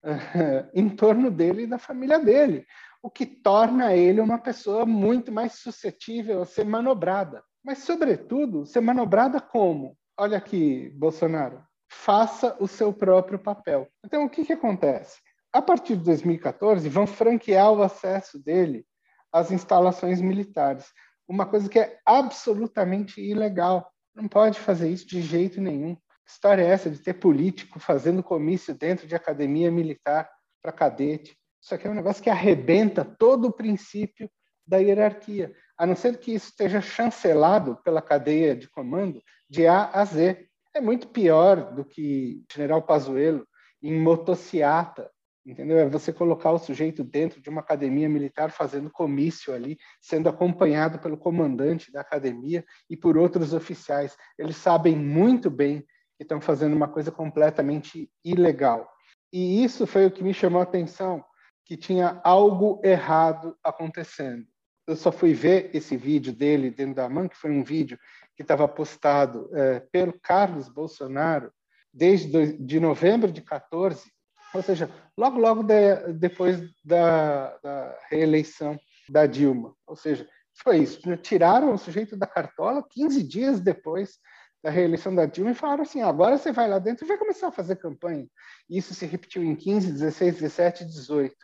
[laughs] em torno dele e da família dele, o que torna ele uma pessoa muito mais suscetível a ser manobrada. Mas, sobretudo, ser manobrada como? Olha aqui, Bolsonaro, faça o seu próprio papel. Então, o que, que acontece? A partir de 2014, vão franquear o acesso dele às instalações militares, uma coisa que é absolutamente ilegal. Não pode fazer isso de jeito nenhum. História é essa de ter político fazendo comício dentro de academia militar para cadete? Isso aqui é um negócio que arrebenta todo o princípio da hierarquia, a não ser que isso esteja chancelado pela cadeia de comando de A a Z. É muito pior do que General Pazuello em motociata, entendeu? É você colocar o sujeito dentro de uma academia militar fazendo comício ali, sendo acompanhado pelo comandante da academia e por outros oficiais. Eles sabem muito bem que estão fazendo uma coisa completamente ilegal. E isso foi o que me chamou a atenção, que tinha algo errado acontecendo eu só fui ver esse vídeo dele dentro da MAN, que foi um vídeo que estava postado é, pelo Carlos Bolsonaro desde do, de novembro de 14, ou seja, logo logo de, depois da, da, reeleição da Dilma. Ou seja, foi isso. Tiraram o sujeito da cartola 15 dias depois da reeleição da Dilma e falaram assim: agora você vai lá dentro e vai começar a fazer campanha. E isso se repetiu em 15, 16, 17 18.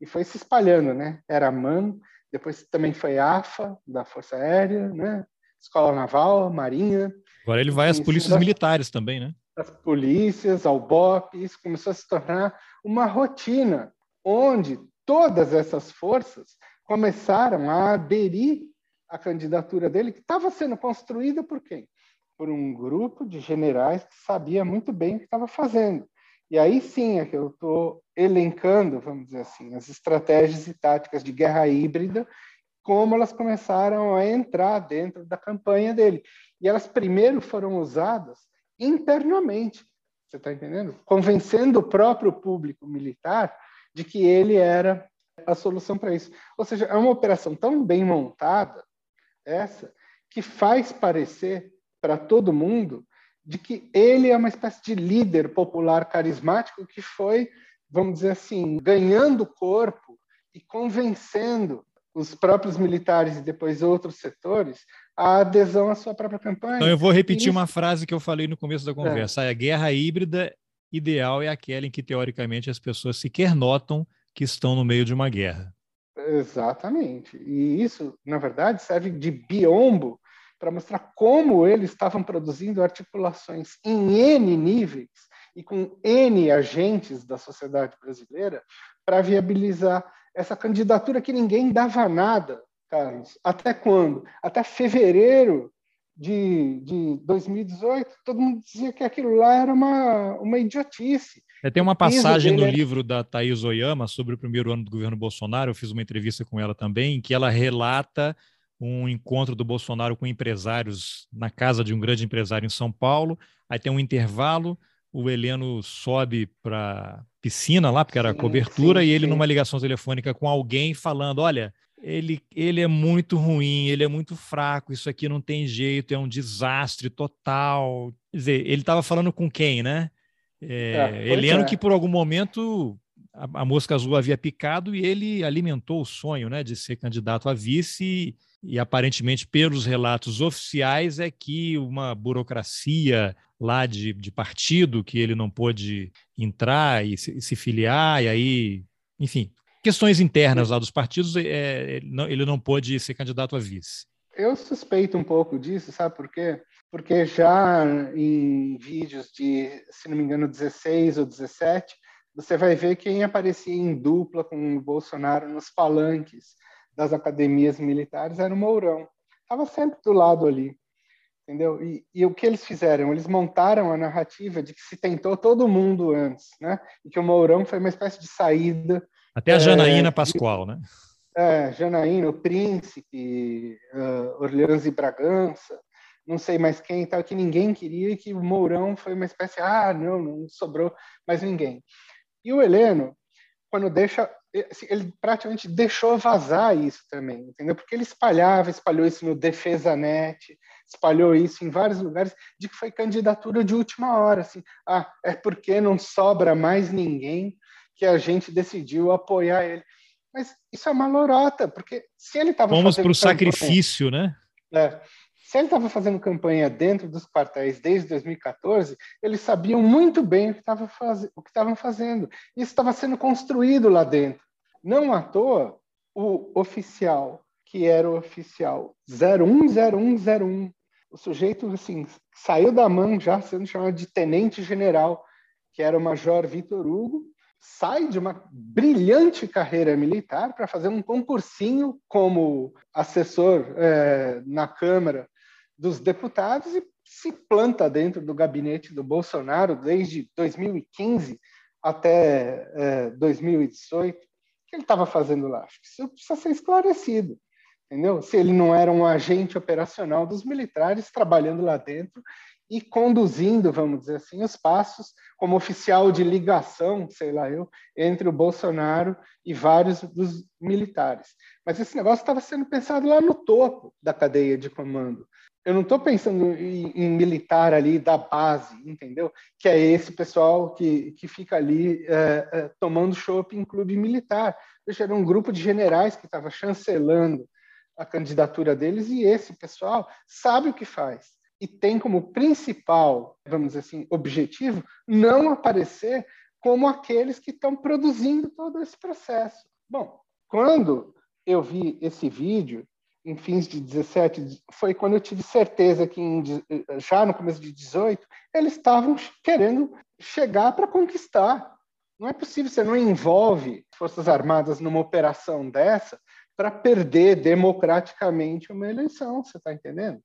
E foi se espalhando, né? Era MAN, depois também foi AFA, da Força Aérea, né? Escola Naval, Marinha. Agora ele vai às polícias militares também, né? As polícias, ao BOP, isso começou a se tornar uma rotina, onde todas essas forças começaram a aderir à candidatura dele, que estava sendo construída por quem? Por um grupo de generais que sabia muito bem o que estava fazendo. E aí sim é que eu estou elencando, vamos dizer assim, as estratégias e táticas de guerra híbrida, como elas começaram a entrar dentro da campanha dele. E elas primeiro foram usadas internamente, você está entendendo? Convencendo o próprio público militar de que ele era a solução para isso. Ou seja, é uma operação tão bem montada, essa, que faz parecer para todo mundo de que ele é uma espécie de líder popular carismático que foi, vamos dizer assim, ganhando corpo e convencendo os próprios militares e depois outros setores a adesão à sua própria campanha. Então eu vou repetir uma frase que eu falei no começo da conversa. É. A guerra híbrida ideal é aquela em que, teoricamente, as pessoas sequer notam que estão no meio de uma guerra. Exatamente. E isso, na verdade, serve de biombo para mostrar como eles estavam produzindo articulações em N níveis e com N agentes da sociedade brasileira para viabilizar essa candidatura que ninguém dava nada, Carlos. Até quando? Até fevereiro de, de 2018, todo mundo dizia que aquilo lá era uma, uma idiotice. É, tem uma passagem no livro da Thaís Oyama sobre o primeiro ano do governo Bolsonaro, eu fiz uma entrevista com ela também, em que ela relata um encontro do Bolsonaro com empresários na casa de um grande empresário em São Paulo. Aí tem um intervalo, o Heleno sobe para piscina lá, porque era sim, cobertura, sim, e ele sim. numa ligação telefônica com alguém falando: olha, ele, ele é muito ruim, ele é muito fraco, isso aqui não tem jeito, é um desastre total. Quer dizer, ele estava falando com quem, né? É, é, Heleno, é. que por algum momento a, a, mosca azul havia picado e ele alimentou o sonho né, de ser candidato a vice e aparentemente, pelos relatos oficiais, é que uma burocracia lá de, de partido que ele não pôde entrar e se, se filiar, e aí, enfim, questões internas lá dos partidos, é, ele, não, ele não pôde ser candidato a vice. eu suspeito um pouco disso, sabe por quê? Porque já em vídeos de, se não me engano, 16 ou 17, você vai ver quem aparecia em dupla com o Bolsonaro nos palanques das academias militares era o Mourão. Estava sempre do lado ali, entendeu? E, e, o que eles fizeram? Eles montaram a narrativa de que se tentou todo mundo antes, né? E que o Mourão foi uma espécie de saída. Até a Janaína é, Pascoal, né? É, Janaína, o Príncipe, uh, Orleans e Bragança, não sei mais quem tal, que ninguém queria e que o Mourão foi uma espécie, ah, não, não sobrou mais ninguém. E o Heleno, quando deixa, ele praticamente deixou vazar isso também, entendeu? Porque ele espalhava, espalhou isso no Defesa Net, espalhou isso em vários lugares, de que foi candidatura de última hora, assim, ah, é porque não sobra mais ninguém que a gente decidiu apoiar ele. Mas isso é uma lorota, porque se ele estava Vamos para o sacrifício, né? É, se ele estava fazendo campanha dentro dos quartéis desde 2014, eles sabiam muito bem o que estavam faz... fazendo. Isso estava sendo construído lá dentro. Não à toa, o oficial, que era o oficial 010101, o sujeito assim, saiu da mão já sendo chamado de tenente-general, que era o major Vitor Hugo, sai de uma brilhante carreira militar para fazer um concursinho como assessor é, na Câmara dos deputados e se planta dentro do gabinete do Bolsonaro desde 2015 até é, 2018. O que ele estava fazendo lá? Acho que isso precisa ser esclarecido, entendeu? Se ele não era um agente operacional dos militares trabalhando lá dentro e conduzindo, vamos dizer assim, os passos como oficial de ligação, sei lá eu, entre o Bolsonaro e vários dos militares. Mas esse negócio estava sendo pensado lá no topo da cadeia de comando. Eu não estou pensando em, em, militar ali da base, entendeu? Que é esse pessoal que, que fica ali é, é, tomando chopp em clube militar. Veja, era um grupo de generais que estava chancelando a candidatura deles e esse pessoal sabe o que faz e tem como principal, vamos dizer assim, objetivo não aparecer como aqueles que estão produzindo todo esse processo. Bom, quando eu vi esse vídeo, em fins de 17, foi quando eu tive certeza que em, já no começo de 18, eles estavam querendo chegar para conquistar. Não é possível, você não envolve Forças Armadas numa operação dessa para perder democraticamente uma eleição, você está entendendo?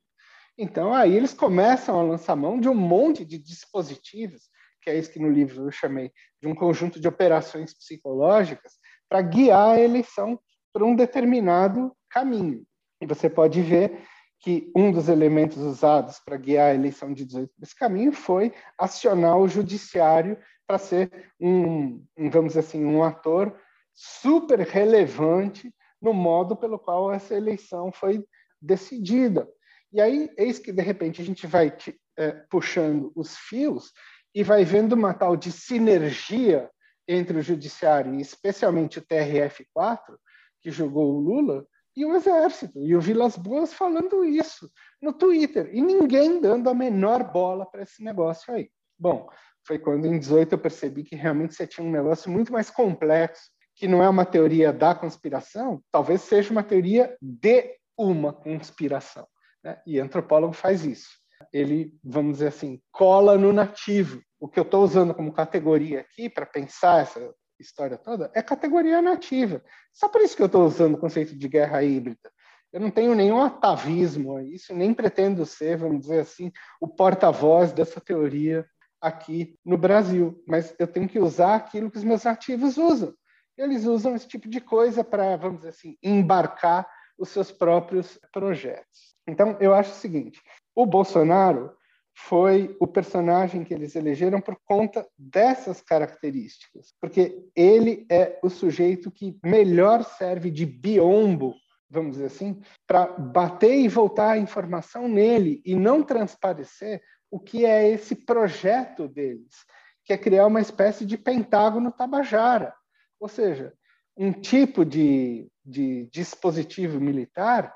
Então, aí eles começam a lançar mão de um monte de dispositivos, que é isso que no livro eu chamei de um conjunto de operações psicológicas, para guiar a eleição para um determinado caminho. E você pode ver que um dos elementos usados para guiar a eleição de 18 desse caminho foi acionar o judiciário para ser um, um, vamos assim, um ator super relevante no modo pelo qual essa eleição foi decidida. E aí, eis que, de repente, a gente vai é, puxando os fios e vai vendo uma tal de sinergia entre o Judiciário, e especialmente o TRF-4, que julgou o Lula, e o Exército, e o Vilas Boas falando isso no Twitter, e ninguém dando a menor bola para esse negócio aí. Bom, foi quando em 18 eu percebi que realmente você tinha um negócio muito mais complexo, que não é uma teoria da conspiração, talvez seja uma teoria de uma conspiração. Né? E antropólogo faz isso. Ele, vamos dizer assim, cola no nativo. O que eu estou usando como categoria aqui para pensar essa história toda é categoria nativa. Só por isso que eu estou usando o conceito de guerra híbrida. Eu não tenho nenhum atavismo a isso, nem pretendo ser, vamos dizer assim, o porta-voz dessa teoria aqui no Brasil. Mas eu tenho que usar aquilo que os meus nativos usam. Eles usam esse tipo de coisa para, vamos dizer assim, embarcar os seus próprios projetos. Então, eu acho o seguinte: o Bolsonaro foi o personagem que eles elegeram por conta dessas características, porque ele é o sujeito que melhor serve de biombo, vamos dizer assim, para bater e voltar a informação nele e não transparecer o que é esse projeto deles, que é criar uma espécie de pentágono tabajara, ou seja, um tipo de, de dispositivo militar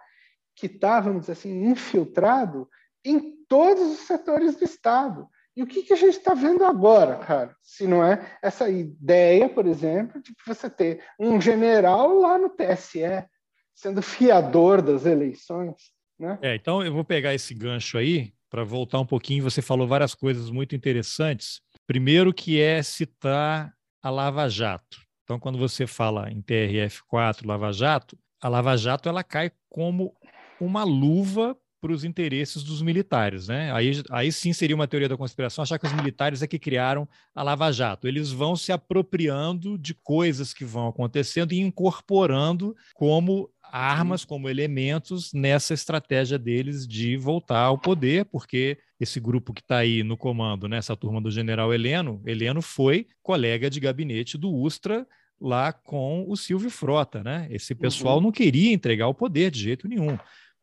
que está, vamos dizer assim, infiltrado em todos os setores do Estado. E o que, que a gente está vendo agora, cara? Se não é essa ideia, por exemplo, de você ter um general lá no TSE sendo fiador das eleições. Né? É, então eu vou pegar esse gancho aí para voltar um pouquinho. Você falou várias coisas muito interessantes. Primeiro, que é citar a Lava Jato. Então, quando você fala em TRF4, Lava Jato, a Lava Jato ela cai como uma luva para os interesses dos militares. Né? Aí, aí sim seria uma teoria da conspiração achar que os militares é que criaram a Lava Jato. Eles vão se apropriando de coisas que vão acontecendo e incorporando como armas, como elementos nessa estratégia deles de voltar ao poder, porque esse grupo que está aí no comando, né, turma do general Heleno, Heleno foi colega de gabinete do Ustra lá com o Silvio Frota, né? Esse pessoal uhum. não queria entregar o poder de jeito nenhum.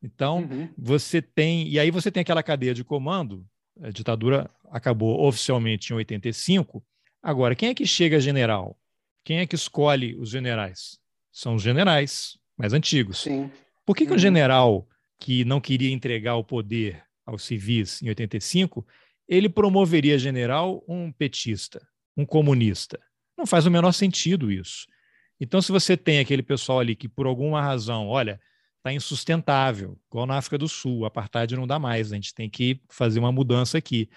Então, uhum. você tem. E aí você tem aquela cadeia de comando. A ditadura acabou oficialmente em 85. Agora, quem é que chega general? Quem é que escolhe os generais? São os generais mais antigos. Sim. Por que, que uhum. o general que não queria entregar o poder aos civis em 85, ele promoveria general um petista, um comunista? Não faz o menor sentido isso. Então, se você tem aquele pessoal ali que, por alguma razão, olha, está insustentável, igual na África do Sul, o apartheid não dá mais, a gente tem que fazer uma mudança aqui.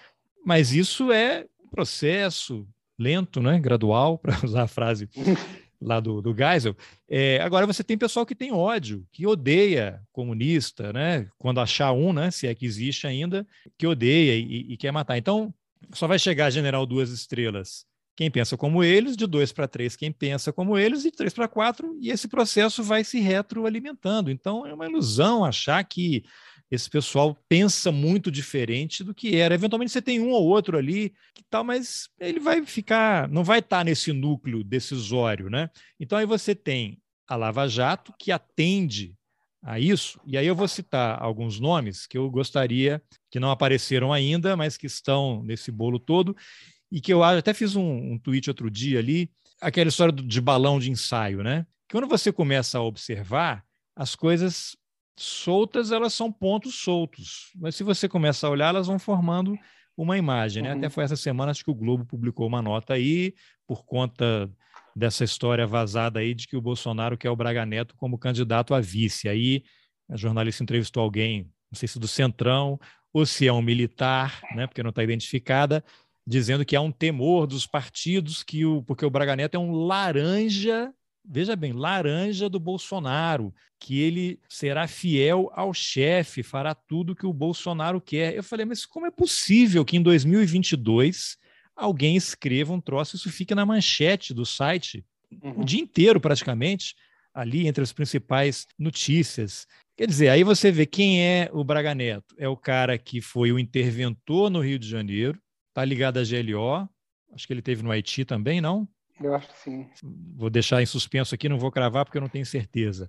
Mas isso é um processo lento, né? gradual, [laughs] para usar a frase lá do, do Geisel. É, agora você tem pessoal que tem ódio, que odeia comunista, né? quando achar um, né? se é que existe ainda, que odeia e, e quer matar. Então, só vai chegar general duas estrelas quem pensa como eles, de dois para três quem pensa como eles, e três para quatro, e esse processo vai se retroalimentando. Então é uma ilusão achar que esse pessoal pensa muito diferente do que era. Eventualmente você tem um ou outro ali que tal, mas ele vai ficar, não vai estar nesse núcleo decisório, né? Então aí você tem a Lava Jato que atende a isso, e aí eu vou citar alguns nomes que eu gostaria que não apareceram ainda, mas que estão nesse bolo todo e que eu até fiz um, um tweet outro dia ali, aquela história de balão de ensaio, né? Que quando você começa a observar, as coisas soltas, elas são pontos soltos. Mas se você começa a olhar, elas vão formando uma imagem, né? Uhum. Até foi essa semana, acho que o Globo publicou uma nota aí, por conta dessa história vazada aí de que o Bolsonaro quer o Braga Neto como candidato a vice. Aí a jornalista entrevistou alguém, não sei se do Centrão, ou se é um militar, né? Porque não está identificada, dizendo que há um temor dos partidos que o porque o Braga Neto é um laranja, veja bem, laranja do Bolsonaro, que ele será fiel ao chefe, fará tudo que o Bolsonaro quer. Eu falei, mas como é possível que em 2022 alguém escreva um troço, isso fica na manchete do site uhum. o dia inteiro praticamente, ali entre as principais notícias. Quer dizer, aí você vê quem é o Braga Neto. É o cara que foi o interventor no Rio de Janeiro, Está ligado à GLO. Acho que ele teve no Haiti também, não? Eu acho que sim. Vou deixar em suspenso aqui, não vou cravar porque eu não tenho certeza.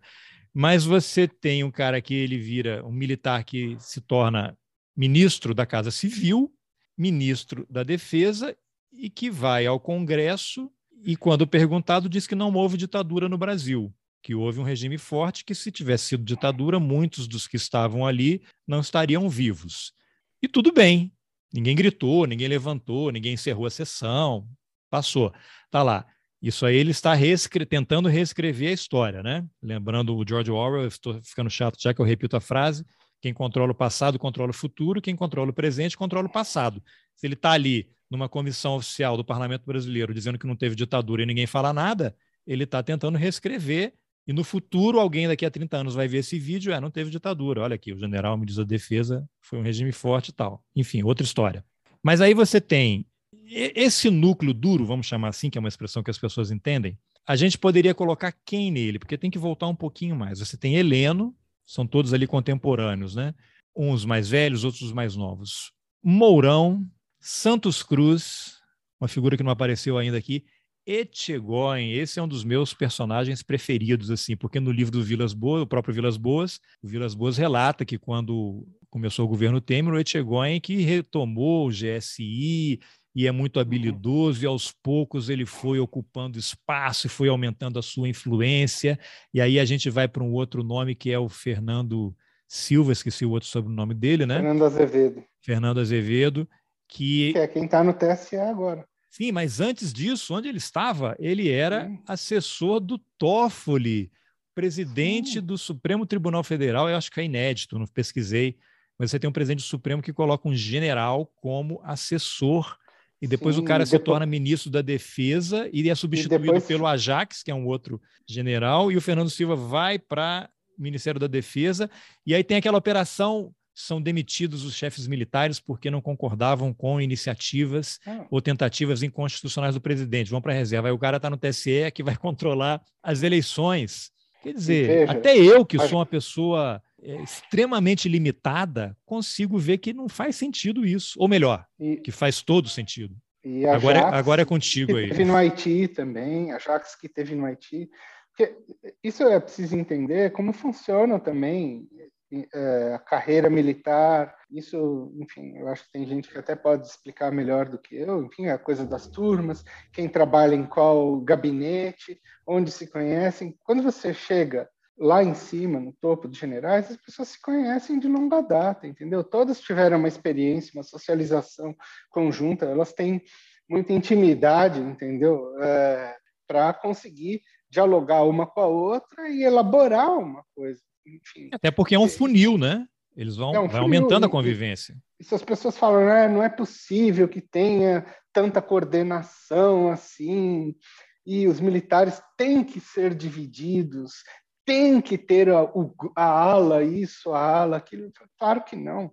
Mas você tem um cara que ele vira um militar que se torna ministro da Casa Civil, ministro da Defesa e que vai ao Congresso e, quando perguntado, diz que não houve ditadura no Brasil, que houve um regime forte, que se tivesse sido ditadura, muitos dos que estavam ali não estariam vivos. E tudo bem, Ninguém gritou, ninguém levantou, ninguém encerrou a sessão, passou. Tá lá. Isso aí ele está reescre tentando reescrever a história, né? Lembrando o George Orwell, estou ficando chato já que eu repito a frase: quem controla o passado controla o futuro, quem controla o presente controla o passado. Se ele está ali numa comissão oficial do Parlamento Brasileiro dizendo que não teve ditadura e ninguém fala nada, ele está tentando reescrever e no futuro, alguém daqui a 30 anos vai ver esse vídeo, é, não teve ditadura. Olha aqui, o general ministro da Defesa foi um regime forte e tal. Enfim, outra história. Mas aí você tem esse núcleo duro, vamos chamar assim, que é uma expressão que as pessoas entendem. A gente poderia colocar quem nele? Porque tem que voltar um pouquinho mais. Você tem Heleno, são todos ali contemporâneos, né? Uns mais velhos, outros mais novos. Mourão, Santos Cruz, uma figura que não apareceu ainda aqui, Etchegoin, esse é um dos meus personagens preferidos, assim, porque no livro do Vilas Boas, o próprio Vilas Boas, o Vilas Boas relata que quando começou o governo Temer, o Etchegoin que retomou o GSI e é muito habilidoso, e aos poucos ele foi ocupando espaço e foi aumentando a sua influência, e aí a gente vai para um outro nome que é o Fernando Silva, esqueci o outro sobrenome dele, né? Fernando Azevedo. Fernando Azevedo, que... que é quem está no TSE agora. Sim, mas antes disso, onde ele estava, ele era assessor do Toffoli, presidente Sim. do Supremo Tribunal Federal, eu acho que é inédito, não pesquisei, mas você tem um presidente do Supremo que coloca um general como assessor e depois Sim, o cara se depois... torna ministro da Defesa e é substituído depois... pelo Ajax, que é um outro general, e o Fernando Silva vai para Ministério da Defesa, e aí tem aquela operação são demitidos os chefes militares porque não concordavam com iniciativas ah. ou tentativas inconstitucionais do presidente. Vão para a reserva. Aí o cara está no TSE que vai [laughs] controlar as eleições. Quer dizer, Veja, até eu, que sou uma pessoa é, extremamente limitada, consigo ver que não faz sentido isso. Ou melhor, e, que faz todo sentido. agora, é, Jax, agora é contigo aí. Teve no Haiti também, a Jax que teve no Haiti. Porque isso é preciso entender como funciona também é, a carreira militar. Isso, enfim, eu acho que tem gente que até pode explicar melhor do que eu. Enfim, a coisa das turmas, quem trabalha em qual gabinete, onde se conhecem. Quando você chega lá em cima, no topo de generais, as pessoas se conhecem de longa data, entendeu? Todas tiveram uma experiência, uma socialização conjunta, elas têm muita intimidade, entendeu? É, Para conseguir dialogar uma com a outra e elaborar uma coisa enfim. Até porque é um funil, né? Eles vão é um aumentando a convivência. E, se as pessoas falam, né, não é possível que tenha tanta coordenação assim, e os militares têm que ser divididos, tem que ter a, a ala isso, a ala aquilo. Claro que não.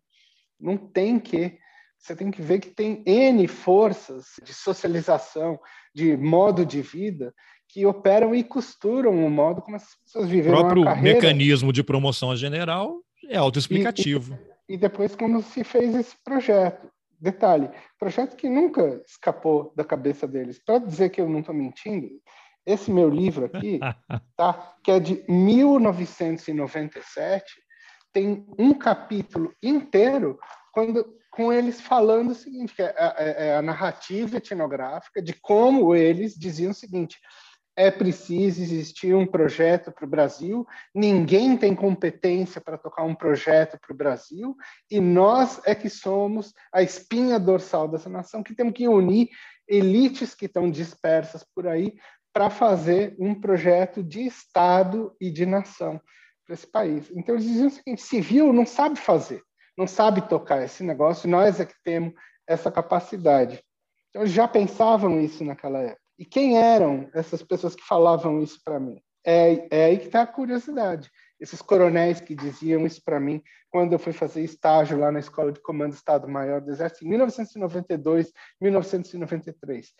Não tem que. Você tem que ver que tem N forças de socialização, de modo de vida, que operam e costuram o modo como as pessoas vivem. O próprio mecanismo de promoção a general é autoexplicativo. E, e, depois, quando se fez esse projeto, detalhe, projeto que nunca escapou da cabeça deles. Para dizer que eu não estou mentindo, esse meu livro aqui, [laughs] tá, que é de 1997, tem um capítulo inteiro quando, com eles falando o seguinte, que é, é, é a narrativa etnográfica de como eles diziam o seguinte: é preciso existir um projeto para o Brasil, ninguém tem competência para tocar um projeto para o Brasil, e nós é que somos a espinha dorsal dessa nação, que temos que unir elites que estão dispersas por aí para fazer um projeto de Estado e de nação para esse país. Então, eles diziam o seguinte: civil não sabe fazer, não sabe tocar esse negócio, nós é que temos essa capacidade. Então, eles já pensavam isso naquela época. E quem eram essas pessoas que falavam isso para mim? É, é aí que está a curiosidade. Esses coronéis que diziam isso para mim quando eu fui fazer estágio lá na Escola de Comando Estado-Maior do Exército, em 1992, 1993.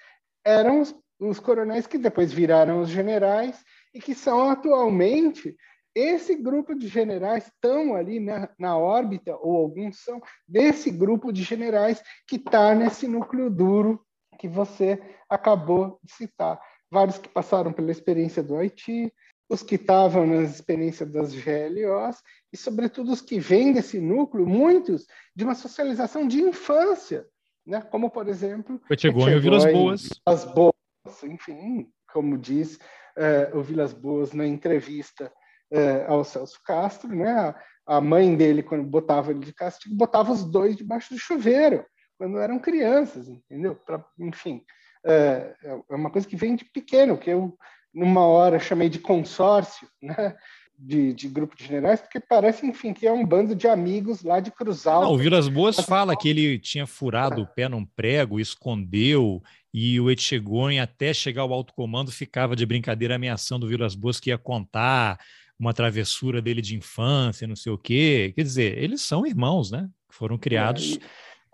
Eram os, os coronéis que depois viraram os generais e que são atualmente esse grupo de generais estão ali na, na, órbita, ou alguns são, desse grupo de generais que está nesse núcleo duro que você acabou de citar. Vários que passaram pela experiência do Haiti, os que estavam nas experiências das GLOs e, sobretudo, os que vêm desse núcleo, muitos de uma socialização de infância, né? como, por exemplo... Chegou em Vilas Boas. As Boas, enfim, como diz uh, o Vilas Boas na entrevista uh, ao Celso Castro, né? a mãe dele, quando botava ele de castigo, botava os dois debaixo do chuveiro, quando eram crianças, entendeu? Pra, enfim, é, é uma coisa que vem de pequeno, que eu, numa hora, chamei de consórcio, né? De, de, grupo de generais, porque parece, enfim, que é um bando de amigos lá de Cruzal. Não, o Vilas Boas fala que ele [laughs] tinha furado é. o pé num prego, escondeu, e o Etchegoin, até chegar ao alto comando, ficava de brincadeira ameaçando o Vilas Boas que ia contar uma travessura dele de infância, não sei o quê. Quer dizer, eles são irmãos, né? Foram criados é,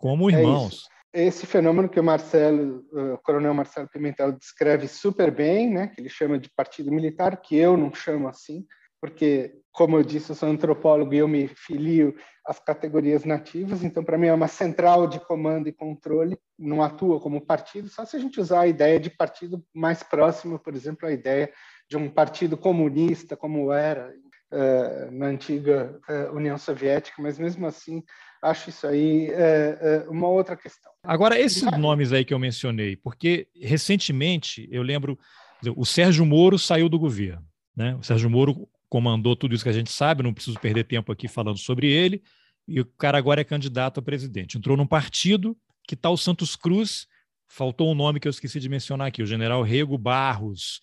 como é irmãos. É Esse fenômeno que o Marcelo, o Coronel Marcelo Pimentel descreve super bem, né, que ele chama de partido militar, que eu não chamo assim, porque, como eu disse, eu sou antropólogo e eu me filio às categorias nativas, então, para mim, é uma central de comando e controle, não atua como partido, só se a gente usar a ideia de partido mais próximo, por exemplo, a ideia de um partido comunista, como era uh, na antiga uh, União Soviética, mas mesmo assim acho isso aí é uma outra questão. Agora, esses nomes aí que eu mencionei, porque recentemente eu lembro, o Sérgio Moro saiu do governo, né? O Sérgio Moro comandou tudo isso que a gente sabe, não preciso perder tempo aqui falando sobre ele, e o cara agora é candidato a presidente. Entrou num partido que está o Santos Cruz, faltou um nome que eu esqueci de mencionar aqui, o general Rego Barros,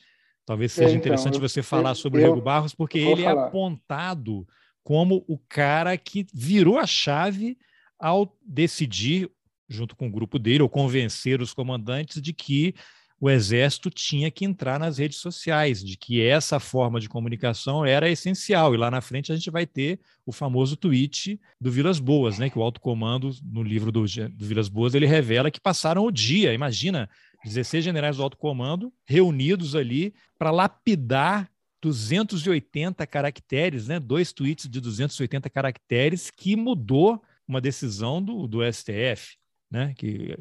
Talvez seja é, então, interessante você falar eu, sobre o Rego Barros, porque ele é falar. é apontado como o cara que virou a chave ao decidir, junto com o grupo dele, ou convencer os comandantes de que o exército tinha que entrar nas redes sociais, de que essa forma de comunicação era essencial. E lá na frente a gente vai ter o famoso tweet do Vilas Boas, né, que o alto comando no livro do, do Vilas Boas ele revela que passaram o dia, imagina, 16 generais do alto comando reunidos ali para lapidar 280 caracteres, né, dois tweets de 280 caracteres que mudou uma decisão do, do STF né? que,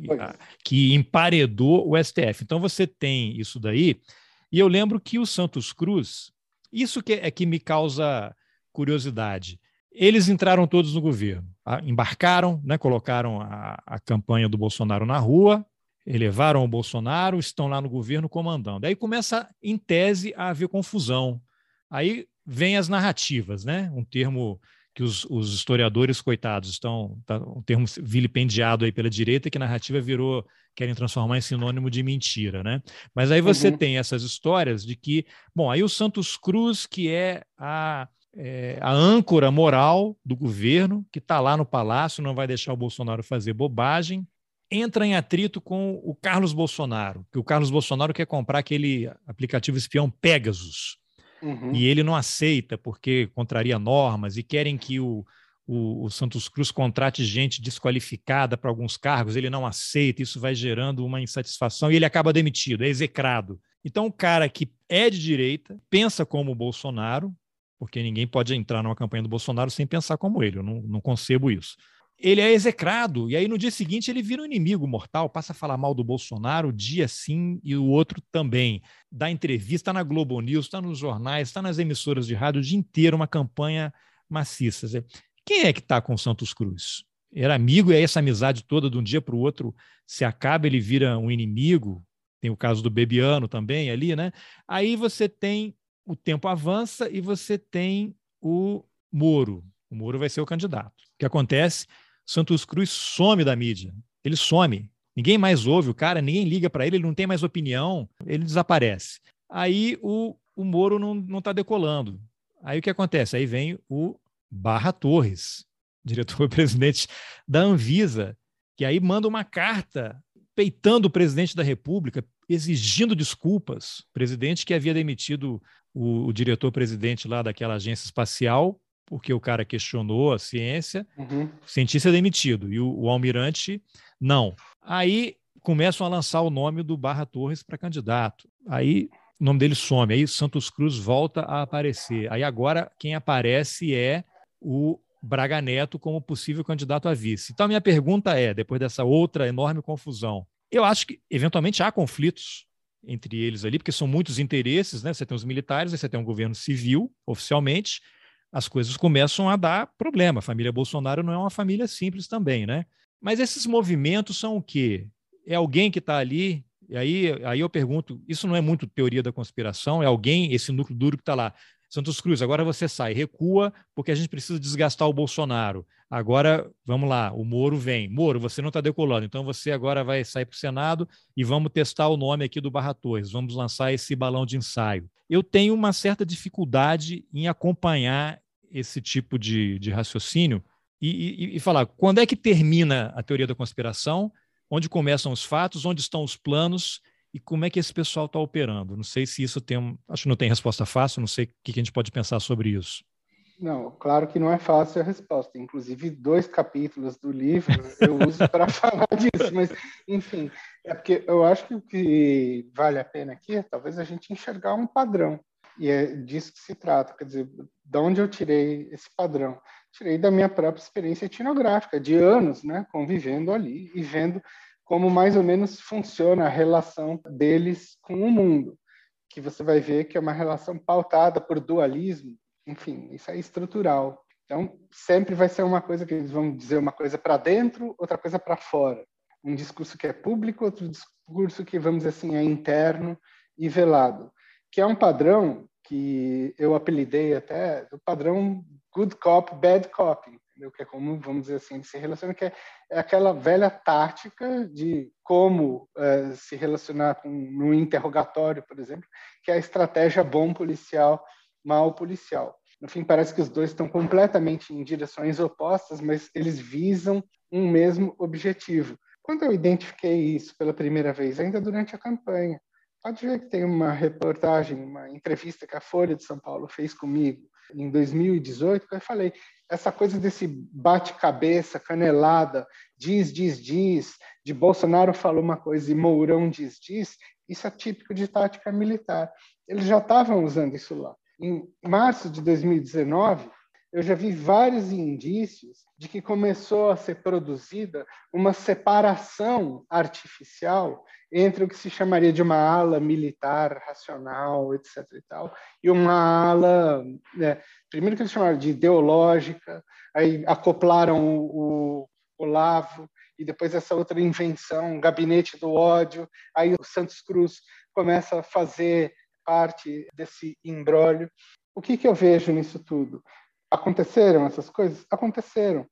que emparedou o STF. Então você tem isso daí, e eu lembro que o Santos Cruz, isso que é que me causa curiosidade. Eles entraram todos no governo, embarcaram, né, colocaram a, a campanha do Bolsonaro na rua, elevaram o Bolsonaro, estão lá no governo comandando. Aí começa, em tese, a haver confusão. Aí vem as narrativas, né? Um termo que os, os, historiadores, coitados, estão, tá, um termo vilipendiado aí pela direita, que narrativa virou, querem transformar em sinônimo de mentira, né? Mas aí você uhum. tem essas histórias de que, bom, aí o Santos Cruz, que é a, é, a âncora moral do governo, que está lá no palácio, não vai deixar o Bolsonaro fazer bobagem, entra em atrito com o Carlos Bolsonaro, que o Carlos Bolsonaro quer comprar aquele aplicativo espião Pegasus, Uhum. E ele não aceita porque contraria normas e querem que o, o, o Santos Cruz contrate gente desqualificada para alguns cargos, ele não aceita, isso vai gerando uma insatisfação e ele acaba demitido, é execrado. Então, o cara que é de direita, pensa como o Bolsonaro, porque ninguém pode entrar numa campanha do Bolsonaro sem pensar como ele, eu não, não concebo isso ele é execrado. E aí, no dia seguinte, ele vira um inimigo mortal, passa a falar mal do Bolsonaro, dia sim e o outro também. Dá entrevista, na Globo News, está nos jornais, está nas emissoras de rádio o dia inteiro, uma campanha maciça. Quem é que está com Santos Cruz? Era amigo, e aí essa amizade toda, de um dia para o outro, se acaba, ele vira um inimigo. Tem o caso do Bebiano também ali, né? Aí você tem o tempo avança e você tem o Moro. O Moro vai ser o candidato. O que acontece? Santos Cruz some da mídia. Ele some. Ninguém mais ouve o cara, ninguém liga para ele, ele não tem mais opinião, ele desaparece. Aí o, o Moro não está decolando. Aí o que acontece? Aí vem o Barra Torres, [laughs] diretor-presidente da Anvisa, que aí manda uma carta peitando o presidente da República, exigindo desculpas. Presidente que havia demitido o, o diretor-presidente lá daquela agência espacial porque o cara questionou a ciência, uhum. o cientista é demitido, e o, o, almirante não. Aí começam a lançar o nome do Barra Torres para candidato. Aí o nome dele some, aí Santos Cruz volta a aparecer. Aí agora quem aparece é o Braga Neto como possível candidato a vice. Então a minha pergunta é, depois dessa outra enorme confusão, eu acho que eventualmente há conflitos entre eles ali, porque são muitos interesses, né? Você tem os militares, você tem um governo civil, oficialmente, as coisas começam a dar problema. A família Bolsonaro não é uma família simples também, né? Mas esses movimentos são o quê? É alguém que está ali, e aí, aí eu pergunto: isso não é muito teoria da conspiração? É alguém, esse núcleo duro que está lá? Santos Cruz, agora você sai, recua, porque a gente precisa desgastar o Bolsonaro. Agora, vamos lá, o Moro vem. Moro, você não está decolando, então você agora vai sair para o Senado e vamos testar o nome aqui do Barra Torres, vamos lançar esse balão de ensaio. Eu tenho uma certa dificuldade em acompanhar esse tipo de, de raciocínio e, e, e falar quando é que termina a teoria da conspiração, onde começam os fatos, onde estão os planos e como é que esse pessoal está operando. Não sei se isso tem, acho que não tem resposta fácil, não sei o que a gente pode pensar sobre isso. Não, claro que não é fácil a resposta. Inclusive, dois capítulos do livro eu uso para [laughs] falar disso. Mas, enfim, é porque eu acho que o que vale a pena aqui é talvez a gente enxergar um padrão. E é disso que se trata. Quer dizer, de onde eu tirei esse padrão? Tirei da minha própria experiência etnográfica, de anos, né, convivendo ali e vendo como mais ou menos funciona a relação deles com o mundo, que você vai ver que é uma relação pautada por dualismo, enfim, isso é estrutural. Então, sempre vai ser uma coisa que eles vão dizer uma coisa para dentro, outra coisa para fora. Um discurso que é público, outro discurso que, vamos dizer assim, é interno e velado. Que é um padrão que eu apelidei até do padrão good cop, bad cop. entendeu? Que é como, vamos dizer assim, se relaciona, que é, é aquela velha tática de como é, se relacionar com no interrogatório, por exemplo, que é a estratégia bom policial, mal policial. No fim, parece que os dois estão completamente em direções opostas, mas eles visam um mesmo objetivo. Quando eu identifiquei isso pela primeira vez, ainda durante a campanha, pode ver que tem uma reportagem, uma entrevista que a Folha de São Paulo fez comigo em 2018, que eu falei, essa coisa desse bate-cabeça, canelada, diz, diz, diz, de Bolsonaro falou uma coisa e Mourão diz, diz, isso é típico de tática militar. Eles já estavam usando isso lá. Em março de 2019, eu já vi vários indícios de que começou a ser produzida uma separação artificial entre o que se chamaria de uma ala militar racional, etc. e tal, e uma ala, né, primeiro que eles chamaram de ideológica, aí acoplaram o, o Olavo, e depois essa outra invenção, gabinete do ódio, aí o Santos Cruz começa a fazer parte desse embrólio. O que, que eu vejo nisso tudo? Aconteceram essas coisas? Aconteceram.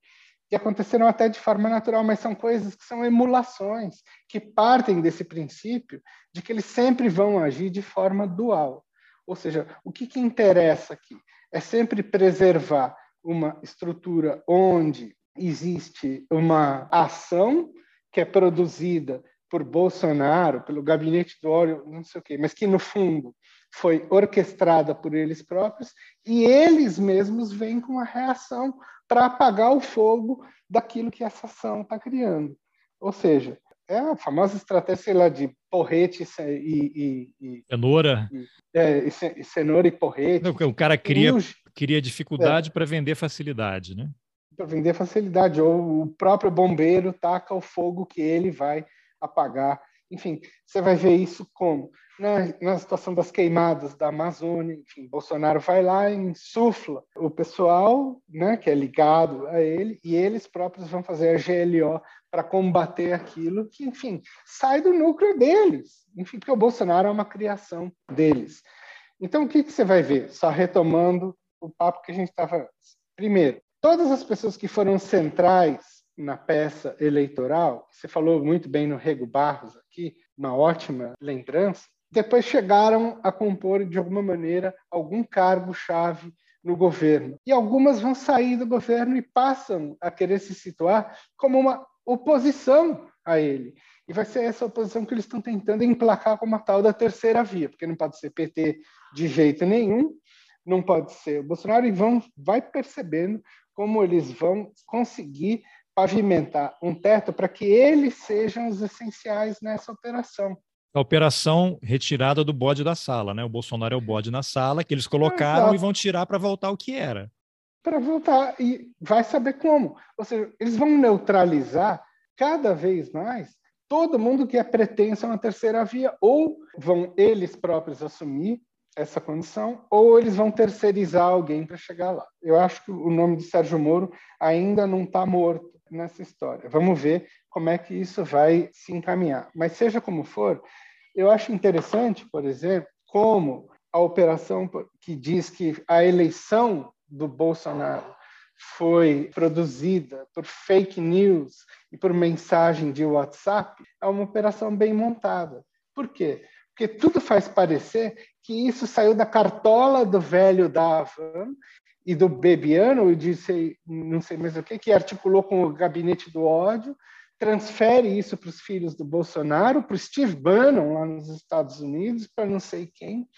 E aconteceram até de forma natural, mas são coisas que são emulações, que partem desse princípio de que eles sempre vão agir de forma dual. Ou seja, o que, que interessa aqui? É sempre preservar uma estrutura onde existe uma ação que é produzida por Bolsonaro, pelo gabinete do óleo, não sei o quê, mas que no fundo foi orquestrada por eles próprios e eles mesmos vêm com a reação para apagar o fogo daquilo que essa ação está criando. Ou seja, é a famosa estratégia sei lá, de porrete e, e, e cenoura. E, é, e cenoura e porrete. Não, o cara cria, cria dificuldade é, para vender facilidade, né? Para vender facilidade. Ou o próprio bombeiro taca o fogo que ele vai apagar. Enfim, você vai ver isso como? Na, na situação das queimadas da Amazônia, enfim, Bolsonaro vai lá e insufla o pessoal né, que é ligado a ele, e eles próprios vão fazer a GLO para combater aquilo que, enfim, sai do núcleo deles. Enfim, porque o Bolsonaro é uma criação deles. Então, o que, que você vai ver? Só retomando o papo que a gente estava antes. Primeiro, todas as pessoas que foram centrais na peça eleitoral, você falou muito bem no Rego Barros aqui, uma ótima lembrança, depois chegaram a compor, de alguma maneira, algum cargo-chave no governo. E algumas vão sair do governo e passam a querer se situar como uma oposição a ele. E vai ser essa oposição que eles estão tentando emplacar como a tal da terceira via, porque não pode ser PT de jeito nenhum, não pode ser o Bolsonaro, e vão, vai percebendo como eles vão conseguir pavimentar um teto para que eles sejam os essenciais nessa operação. A operação retirada do bode da sala, né? O Bolsonaro é o bode na sala que eles colocaram e vão tirar para voltar o que era. Para voltar e vai saber como. Ou seja, eles vão neutralizar cada vez mais todo mundo que é pretenso a uma terceira via ou vão eles próprios assumir essa condição, ou eles vão terceirizar alguém para chegar lá. Eu acho que o nome de Sérgio Moro ainda não está morto nessa história. Vamos ver como é que isso vai se encaminhar. Mas seja como for, eu acho interessante, por exemplo, como a operação que diz que a eleição do Bolsonaro foi produzida por fake news e por mensagem de WhatsApp é uma operação bem montada. Por quê? Porque tudo faz parecer que isso saiu da cartola do velho da Havan e do Bebiano, e não sei mais o que, que articulou com o gabinete do ódio, transfere isso para os filhos do Bolsonaro, para o Steve Bannon lá nos Estados Unidos, para não sei quem,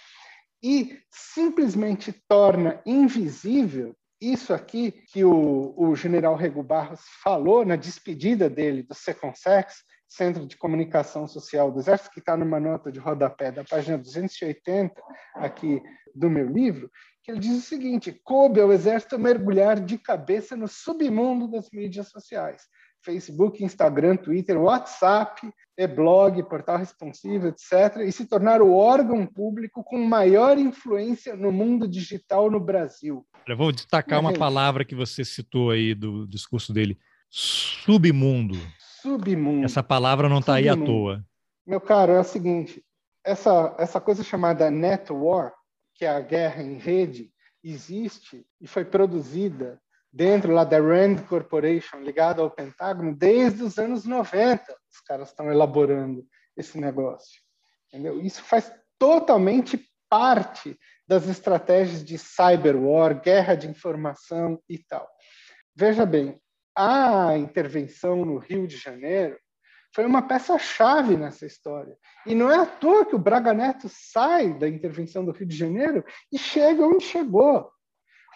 e simplesmente torna invisível isso aqui que o, o general Rego Barros falou na despedida dele do Seconsex, Centro de Comunicação Social do Exército, que está numa nota de rodapé da página 280 aqui do meu livro, ele diz o seguinte: coube ao exército mergulhar de cabeça no submundo das mídias sociais. Facebook, Instagram, Twitter, WhatsApp, e-blog, portal responsivo, etc., e se tornar o órgão público com maior influência no mundo digital no Brasil. Eu vou destacar uma palavra que você citou aí do discurso dele: submundo. Submundo. Essa palavra não está aí à toa. Meu caro, é o seguinte: essa, essa coisa chamada net war, que é a guerra em rede, existe e foi produzida dentro lá da Rand Corporation, ligado ao Pentágono, desde os anos 90. Os caras estão elaborando esse negócio. Entendeu? Isso faz totalmente parte das estratégias de cyberwar, guerra de informação e tal. Veja bem, a intervenção no Rio de Janeiro foi uma peça-chave nessa história. E não é à toa que o Braga Neto sai da intervenção do Rio de Janeiro e chega onde chegou.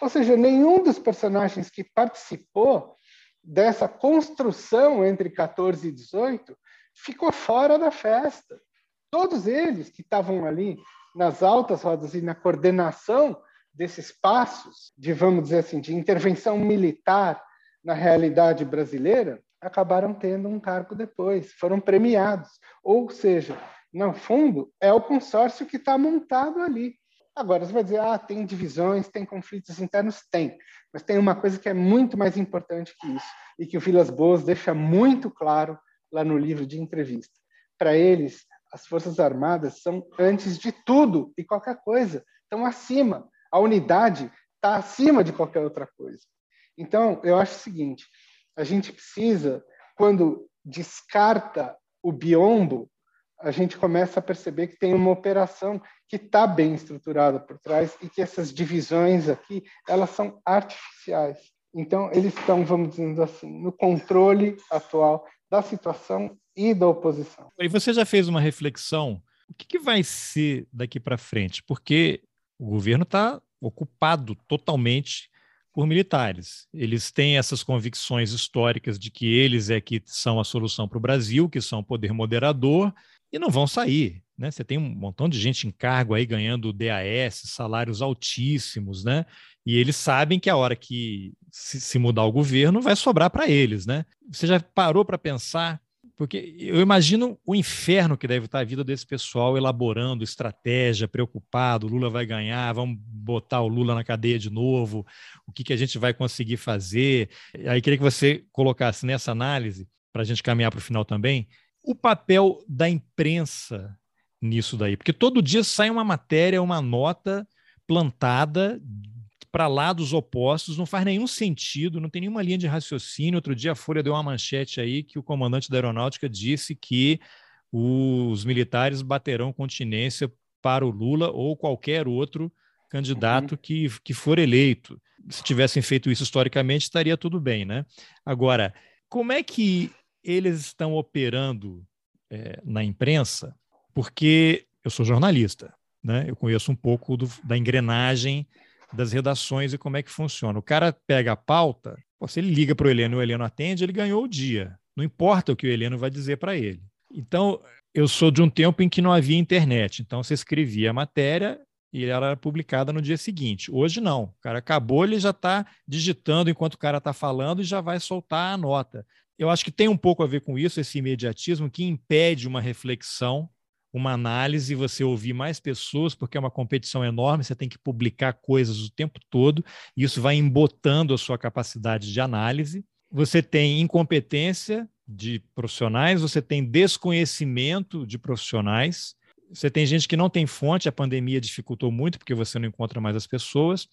Ou seja, nenhum dos personagens que participou dessa construção entre 14 e 18 ficou fora da festa. Todos eles que estavam ali nas altas rodas e na coordenação desses passos de, vamos dizer assim, de intervenção militar na realidade brasileira, acabaram tendo um cargo depois, foram premiados. Ou seja, no fundo, é o consórcio que está montado ali. Agora, você vai dizer, ah, tem divisões, tem conflitos internos? Tem. Mas tem uma coisa que é muito mais importante que isso, e que o Vilas Boas deixa muito claro lá no livro de entrevista. Para eles, as Forças Armadas são, antes de tudo e qualquer coisa, estão acima. A unidade está acima de qualquer outra coisa. Então, eu acho o seguinte: a gente precisa, quando descarta o biombo, a gente começa a perceber que tem uma operação que está bem estruturada por trás e que essas divisões aqui elas são artificiais. Então eles estão, vamos dizer assim, no controle atual da situação e da oposição. E você já fez uma reflexão? O que, que vai ser daqui para frente? Porque o governo está ocupado totalmente por militares. Eles têm essas convicções históricas de que eles é que são a solução para o Brasil, que são o poder moderador, e não vão sair. Né? Você tem um montão de gente em cargo aí ganhando DAS, salários altíssimos, né? E eles sabem que a hora que se, se mudar o governo vai sobrar para eles, né? Você já parou para pensar porque eu imagino o inferno que deve estar a vida desse pessoal elaborando estratégia, preocupado, Lula vai ganhar, vamos botar o Lula na cadeia de novo, o que, que a gente vai conseguir fazer. Aí queria que você colocasse nessa análise, para a gente caminhar para o final também, o papel da imprensa nisso daí. Porque todo dia sai uma matéria, uma nota plantada para lados opostos, não faz nenhum sentido, não tem nenhuma linha de raciocínio. Outro dia a Folha deu uma manchete aí que o comandante da aeronáutica disse que os militares baterão continência para o Lula ou qualquer outro candidato uhum. que, que for eleito. Se tivessem feito isso historicamente, estaria tudo bem, né? Agora, como é que eles estão operando é, na imprensa? Porque eu sou jornalista, né? Eu conheço um pouco do, da engrenagem das redações e como é que funciona. O cara pega a pauta, pô, se ele liga para o Heleno e o Heleno atende, ele ganhou o dia. Não importa o que o Heleno vai dizer para ele. Então, eu sou de um tempo em que não havia internet. Então, você escrevia a matéria e ela era publicada no dia seguinte. Hoje, não. O cara acabou, ele já está digitando enquanto o cara está falando e já vai soltar a nota. Eu acho que tem um pouco a ver com isso, esse imediatismo que impede uma reflexão uma análise, você ouvir mais pessoas, porque é uma competição enorme, você tem que publicar coisas o tempo todo, e isso vai embotando a sua capacidade de análise. Você tem incompetência de profissionais, você tem desconhecimento de profissionais, você tem gente que não tem fonte, a pandemia dificultou muito porque você não encontra mais as pessoas.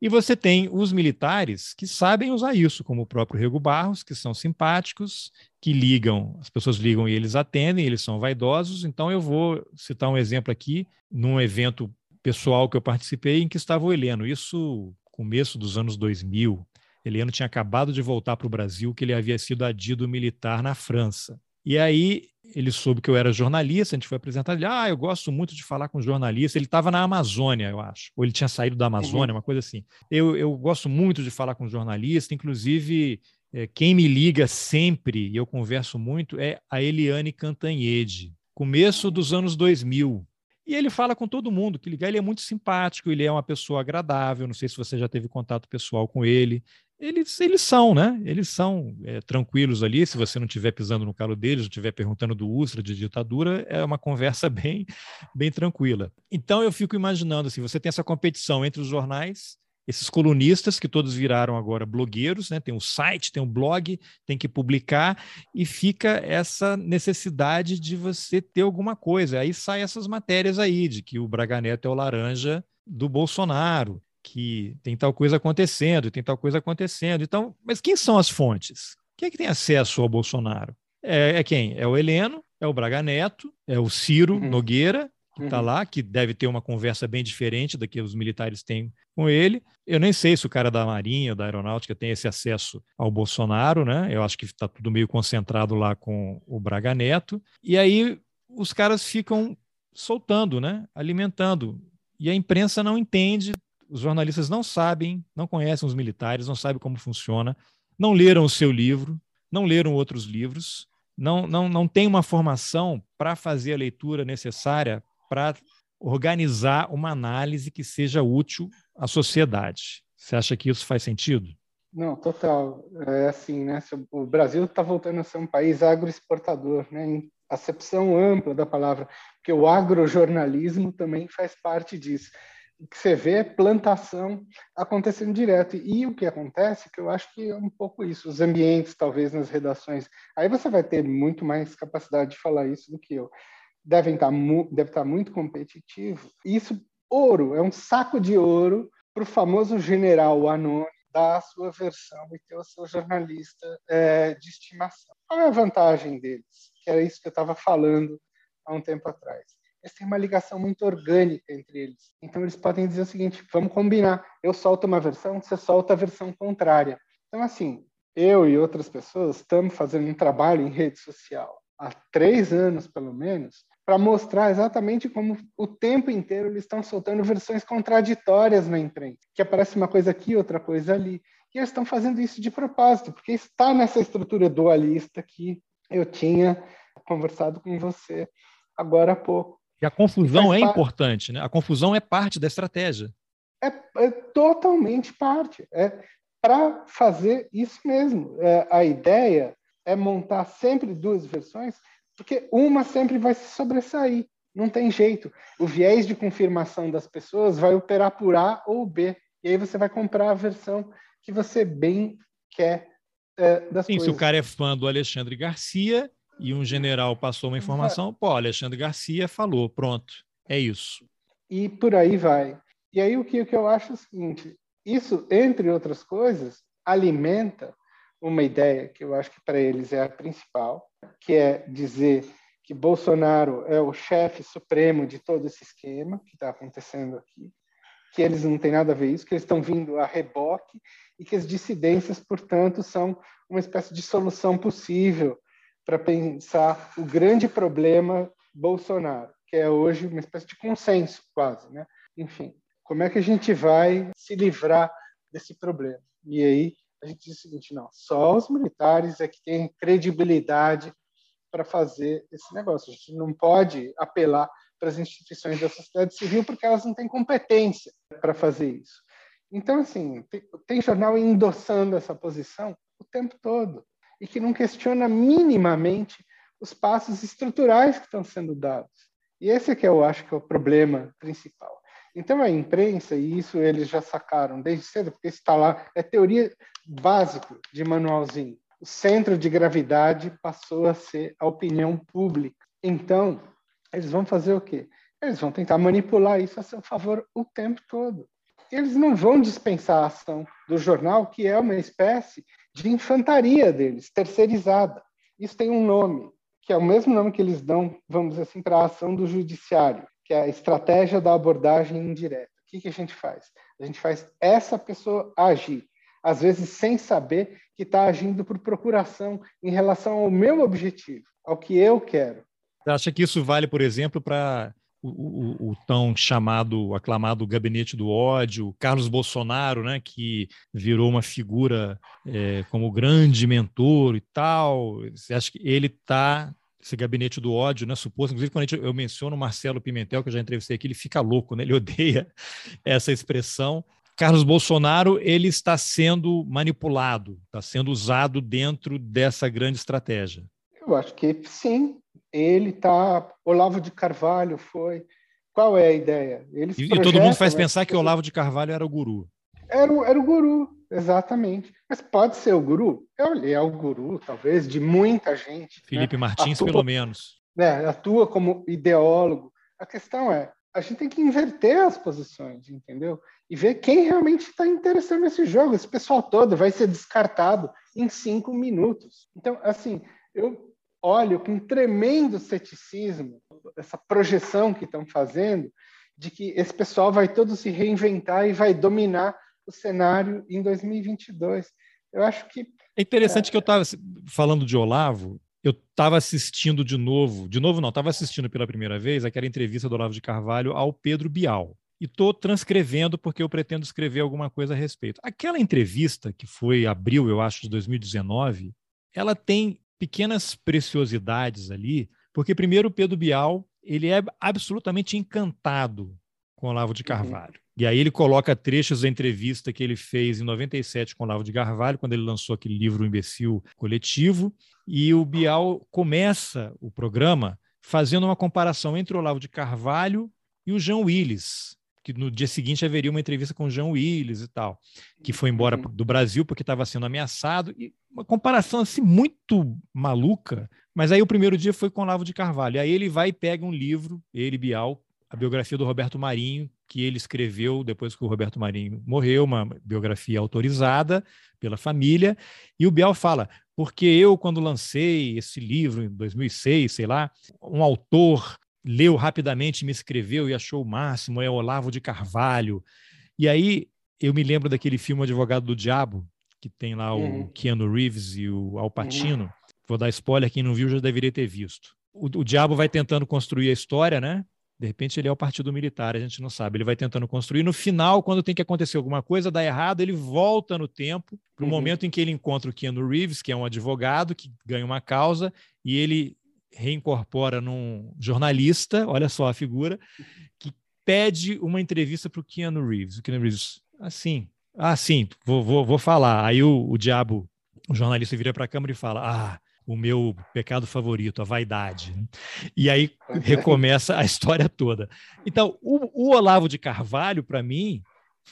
E você tem os militares que sabem usar isso, como o próprio Rego Barros, que são simpáticos, que ligam, as pessoas ligam e eles atendem, eles são vaidosos. Então, eu vou citar um exemplo aqui, num evento pessoal que eu participei, em que estava o Heleno, isso começo dos anos 2000. Heleno tinha acabado de voltar para o Brasil, que ele havia sido adido militar na França. E aí ele soube que eu era jornalista, a gente foi apresentar ele, ah, eu gosto muito de falar com jornalista. Ele estava na Amazônia, eu acho, ou ele tinha saído da Amazônia, uhum. uma coisa assim. Eu, eu gosto muito de falar com jornalista, inclusive é, quem me liga sempre, e eu converso muito, é a Eliane Cantanhede, começo dos anos 2000. E ele fala com todo mundo que ligar, ele é muito simpático, ele é uma pessoa agradável, não sei se você já teve contato pessoal com ele, eles, eles são, né? Eles são é, tranquilos ali. Se você não estiver pisando no calo deles, não estiver perguntando do Ustra, de ditadura, é uma conversa [laughs] bem, bem tranquila. Então eu fico imaginando assim: você tem essa competição entre os jornais, esses colunistas que todos viraram agora blogueiros, né? Tem um site, tem um blog, tem que publicar e fica essa necessidade de você ter alguma coisa. Aí saem essas matérias aí de que o Braga Neto é o laranja do Bolsonaro, que tem tal coisa acontecendo, tem tal coisa acontecendo. Então, mas quem são as fontes? Quem é que tem acesso ao Bolsonaro? É, é quem? É o Heleno, é o Braga Neto, é o Ciro uhum. Nogueira, que está uhum. lá, que deve ter uma conversa bem diferente da que os militares têm com ele. Eu nem sei se o cara da Marinha da Aeronáutica tem esse acesso ao Bolsonaro, né? Eu acho que está tudo meio concentrado lá com o Braga Neto. E aí os caras ficam soltando, né? Alimentando. E a imprensa não entende, os jornalistas não sabem, não conhecem os militares, não sabem como funciona, não leram o seu livro, não leram outros livros, não, não, não tem uma formação para fazer a leitura necessária para organizar uma análise que seja útil à sociedade. Você acha que isso faz sentido? Não, total. É assim, né? O Brasil está voltando a ser um país agroexportador, né? Em acepção ampla da palavra, porque o agrojornalismo também faz parte disso. O que você vê é plantação acontecendo direto. E o que acontece, que eu acho que é um pouco isso, os ambientes, talvez, nas redações. Aí você vai ter muito mais capacidade de falar isso do que eu devem estar, deve estar muito competitivo. Isso, ouro, é um saco de ouro para o famoso general anônimo dar a sua versão e ter o seu jornalista é, de estimação. Qual é a vantagem deles? Que era isso que eu estava falando há um tempo atrás. Eles têm uma ligação muito orgânica entre eles. Então, eles podem dizer o seguinte: vamos combinar. Eu solto uma versão, você solta a versão contrária. Então, assim, eu e outras pessoas estamos fazendo um trabalho em rede social há três anos, pelo menos, para mostrar exatamente como o tempo inteiro eles estão soltando versões contraditórias na imprensa, que aparece uma coisa aqui, outra coisa ali. E eles estão fazendo isso de propósito, porque está nessa estrutura dualista que eu tinha conversado com você agora há pouco. E a confusão é importante, né? A confusão é parte da estratégia. É, é totalmente parte. É para fazer isso mesmo. É, a ideia é montar sempre duas versões porque uma sempre vai se sobressair, não tem jeito. O viés de confirmação das pessoas vai operar por A ou B, e aí você vai comprar a versão que você bem quer é, das Sim, coisas. se o cara é fã do Alexandre Garcia e um general passou uma informação, pô, Alexandre Garcia falou, pronto, é isso. E por aí vai. E aí o que, o que eu acho é o seguinte, isso, entre outras coisas, alimenta uma ideia que eu acho que para eles é a principal, que é dizer que Bolsonaro é o chefe supremo de todo esse esquema que está acontecendo aqui, que eles não têm nada a ver isso, que eles estão vindo a reboque e que as dissidências, portanto, são uma espécie de solução possível para pensar o grande problema Bolsonaro, que é hoje uma espécie de consenso quase, né? Enfim, como é que a gente vai se livrar desse problema? E aí a gente diz o seguinte: não, só os militares é que têm credibilidade para fazer esse negócio. A gente não pode apelar para as instituições da sociedade civil porque elas não têm competência para fazer isso. Então, assim, tem, jornal endossando essa posição o tempo todo e que não questiona minimamente os passos estruturais que estão sendo dados. E esse é que eu acho que é o problema principal. Então, a imprensa, e isso eles já sacaram desde cedo, porque está lá, é teoria básica de manualzinho. O centro de gravidade passou a ser a opinião pública. Então, eles vão fazer o quê? Eles vão tentar manipular isso a seu favor o tempo todo. Eles não vão dispensar a ação do jornal, que é uma espécie de infantaria deles, terceirizada. Isso tem um nome, que é o mesmo nome que eles dão, vamos assim, para a ação do judiciário, que é a estratégia da abordagem indireta. O que, que a gente faz? A gente faz essa pessoa agir, às vezes sem saber que está agindo por procuração em relação ao meu objetivo, ao que eu quero. Você acha que isso vale, por exemplo, para o, o, o, tão chamado, aclamado gabinete do ódio, Carlos Bolsonaro, né, que virou uma figura é, como grande mentor e tal. Você acha que ele está esse gabinete do ódio, né? Suposto, inclusive quando eu menciono o Marcelo Pimentel, que eu já entrevistei aqui, ele fica louco, né? Ele [laughs] odeia essa expressão. Carlos Bolsonaro ele está sendo manipulado, está sendo usado dentro dessa grande estratégia. Eu acho que sim. Ele está. Olavo de Carvalho foi. Qual é a ideia? Eles e, e todo mundo faz pensar que Olavo de Carvalho era o guru. Era, era o guru, exatamente. Mas pode ser o guru? Ele é o guru, talvez, de muita gente. Felipe né? Martins, atua, pelo menos. Né, atua como ideólogo. A questão é, a gente tem que inverter as posições, entendeu? E ver quem realmente está interessado nesse jogo. Esse pessoal todo vai ser descartado em cinco minutos. Então, assim, eu olho com tremendo ceticismo essa projeção que estão fazendo de que esse pessoal vai todo se reinventar e vai dominar o cenário em 2022. Eu acho que é interessante é... que eu estava falando de Olavo, eu estava assistindo de novo, de novo não, estava assistindo pela primeira vez aquela entrevista do Olavo de Carvalho ao Pedro Bial. E estou transcrevendo porque eu pretendo escrever alguma coisa a respeito. Aquela entrevista, que foi abril, eu acho, de 2019, ela tem pequenas preciosidades ali, porque primeiro o Pedro Bial ele é absolutamente encantado com Olavo de uhum. Carvalho. Uhum. E aí ele coloca trechos da entrevista que ele fez em 97 com Olavo de Carvalho, quando ele lançou aquele livro O Imbecil Coletivo, e o Bial começa o programa fazendo uma comparação entre o Olavo de Carvalho e o João Willis, que no dia seguinte haveria uma entrevista com o João Willis e tal, que foi embora uhum. do Brasil porque estava sendo ameaçado, e uma comparação assim muito maluca, mas aí o primeiro dia foi com o Olavo de Carvalho, aí ele vai e pega um livro, ele, Bial, a biografia do Roberto Marinho, que ele escreveu depois que o Roberto Marinho morreu, uma biografia autorizada pela família, e o Biel fala, porque eu, quando lancei esse livro em 2006, sei lá, um autor leu rapidamente, me escreveu e achou o máximo, é Olavo de Carvalho. E aí eu me lembro daquele filme Advogado do Diabo, que tem lá uhum. o Keanu Reeves e o Al Pacino. Uhum. Vou dar spoiler, quem não viu já deveria ter visto. O, o diabo vai tentando construir a história, né? De repente ele é o partido militar, a gente não sabe. Ele vai tentando construir. No final, quando tem que acontecer alguma coisa, dá errado, ele volta no tempo para o uhum. momento em que ele encontra o Keanu Reeves, que é um advogado que ganha uma causa, e ele reincorpora num jornalista, olha só a figura, que pede uma entrevista para o Keanu Reeves. O Keanu Reeves, assim, ah, sim, vou, vou, vou falar. Aí o, o diabo, o jornalista vira para a câmera e fala: Ah, o meu pecado favorito, a vaidade. E aí recomeça a [laughs] história toda. Então, o, o Olavo de Carvalho, para mim,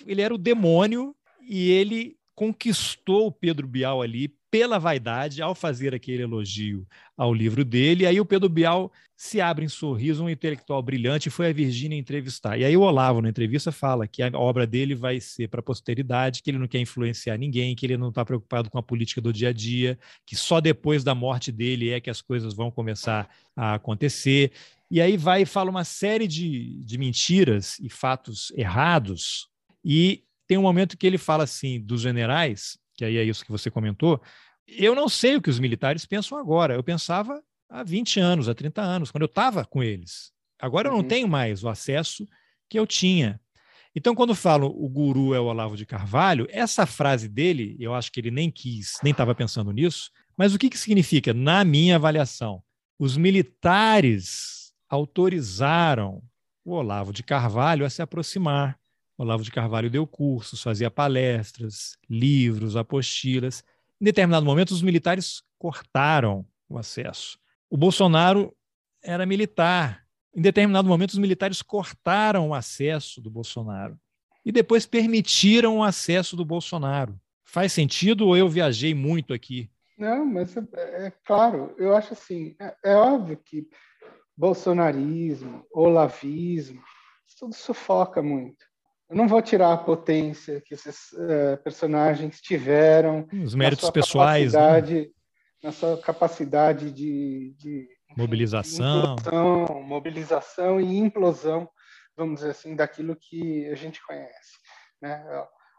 ele era o demônio e ele conquistou o Pedro Bial ali pela vaidade ao fazer aquele elogio ao livro dele. E aí o Pedro Bial se abre em sorriso, um intelectual brilhante, e foi a Virgínia entrevistar. E aí o Olavo, na entrevista, fala que a obra dele vai ser para a posteridade, que ele não quer influenciar ninguém, que ele não está preocupado com a política do dia a dia, que só depois da morte dele é que as coisas vão começar a acontecer. E aí vai e fala uma série de, de mentiras e fatos errados. E tem um momento que ele fala assim dos generais, que aí é isso que você comentou, eu não sei o que os militares pensam agora. Eu pensava há 20 anos, há 30 anos, quando eu estava com eles. Agora eu não uhum. tenho mais o acesso que eu tinha. Então, quando falo o guru é o Olavo de Carvalho, essa frase dele, eu acho que ele nem quis, nem estava pensando nisso, mas o que, que significa, na minha avaliação? Os militares autorizaram o Olavo de Carvalho a se aproximar. Olavo de Carvalho deu cursos, fazia palestras, livros, apostilas. Em determinado momento, os militares cortaram o acesso. O Bolsonaro era militar. Em determinado momento, os militares cortaram o acesso do Bolsonaro e depois permitiram o acesso do Bolsonaro. Faz sentido ou eu viajei muito aqui? Não, mas é, é claro, eu acho assim, é, é, óbvio que bolsonarismo, olavismo, tudo sufoca muito. Eu não vou tirar a potência que esses uh, personagens tiveram, os méritos pessoais, né? na sua capacidade de, de mobilização. De mobilização e implosão, vamos dizer assim, daquilo que a gente conhece. Né?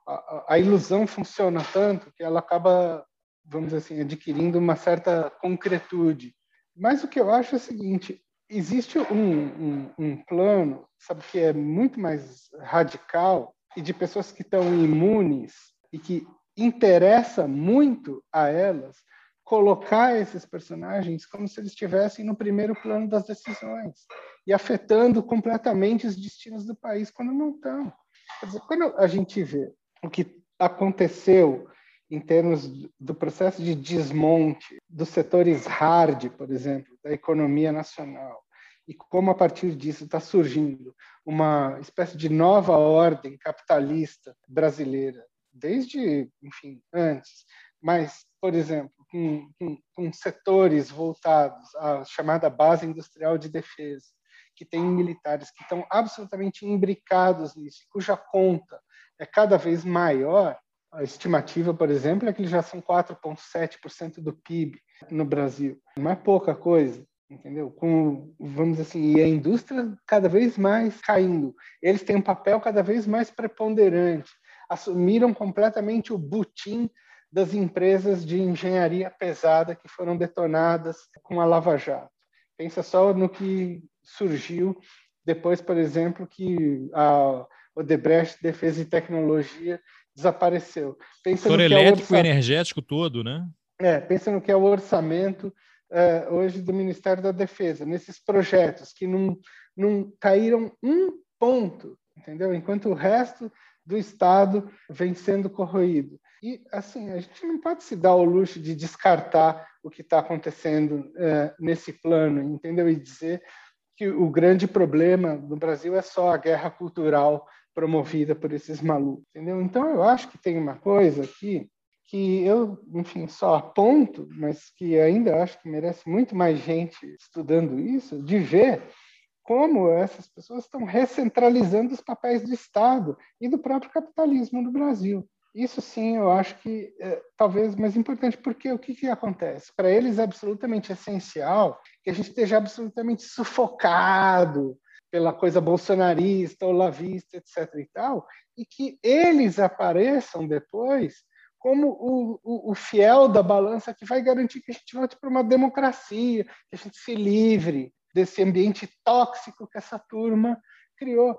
A, a, a, ilusão funciona tanto que ela acaba, vamos dizer assim, adquirindo uma certa concretude. Mas o que eu acho é o seguinte: existe um, um, um plano, sabe, que é muito mais radical e de pessoas que estão imunes e que interessa muito a elas colocar esses personagens como se eles estivessem no primeiro plano das decisões e afetando completamente os destinos do país quando não estão. Quer dizer, quando a gente vê o que aconteceu em termos do processo de desmonte dos setores hard, por exemplo, da economia nacional, e como a partir disso está surgindo uma espécie de nova ordem capitalista brasileira, desde, enfim, antes. Mas, por exemplo, com, com, com setores voltados à chamada base industrial de defesa, que tem militares que estão absolutamente imbricados nisso, cuja conta é cada vez maior, a estimativa, por exemplo, é que eles já são 4,7% do PIB no Brasil. Não é pouca coisa, entendeu? Com, vamos assim, e a indústria cada vez mais caindo. Eles têm um papel cada vez mais preponderante. Assumiram completamente o butim das empresas de engenharia pesada que foram detonadas com a Lava Jato. Pensa só no que surgiu depois, por exemplo, que a Odebrecht Defesa e Tecnologia desapareceu. Pensa Setor elétrico e energético todo, né? É, pensa no que é o orçamento uh, hoje do Ministério da Defesa, nesses projetos que não, não caíram um ponto, entendeu? Enquanto o resto do Estado vem sendo corroído. E, assim, a gente não pode se dar o luxo de descartar o que está acontecendo uh, nesse plano, entendeu? E dizer que o grande problema no Brasil é só a guerra cultural promovida por esses malucos, entendeu? Então eu acho que tem uma coisa aqui que eu, enfim, só aponto, mas que ainda acho que merece muito mais gente estudando isso, de ver como essas pessoas estão recentralizando os papéis do Estado e do próprio capitalismo no Brasil. Isso sim, eu acho que é, talvez mais importante, porque o que, que acontece? Para eles é absolutamente essencial que a gente esteja absolutamente sufocado pela coisa bolsonarista, olavista, etc. e tal, e que eles apareçam depois como o, o, o, fiel da balança que vai garantir que a gente volte para uma democracia, que a gente se livre desse ambiente tóxico que essa turma criou.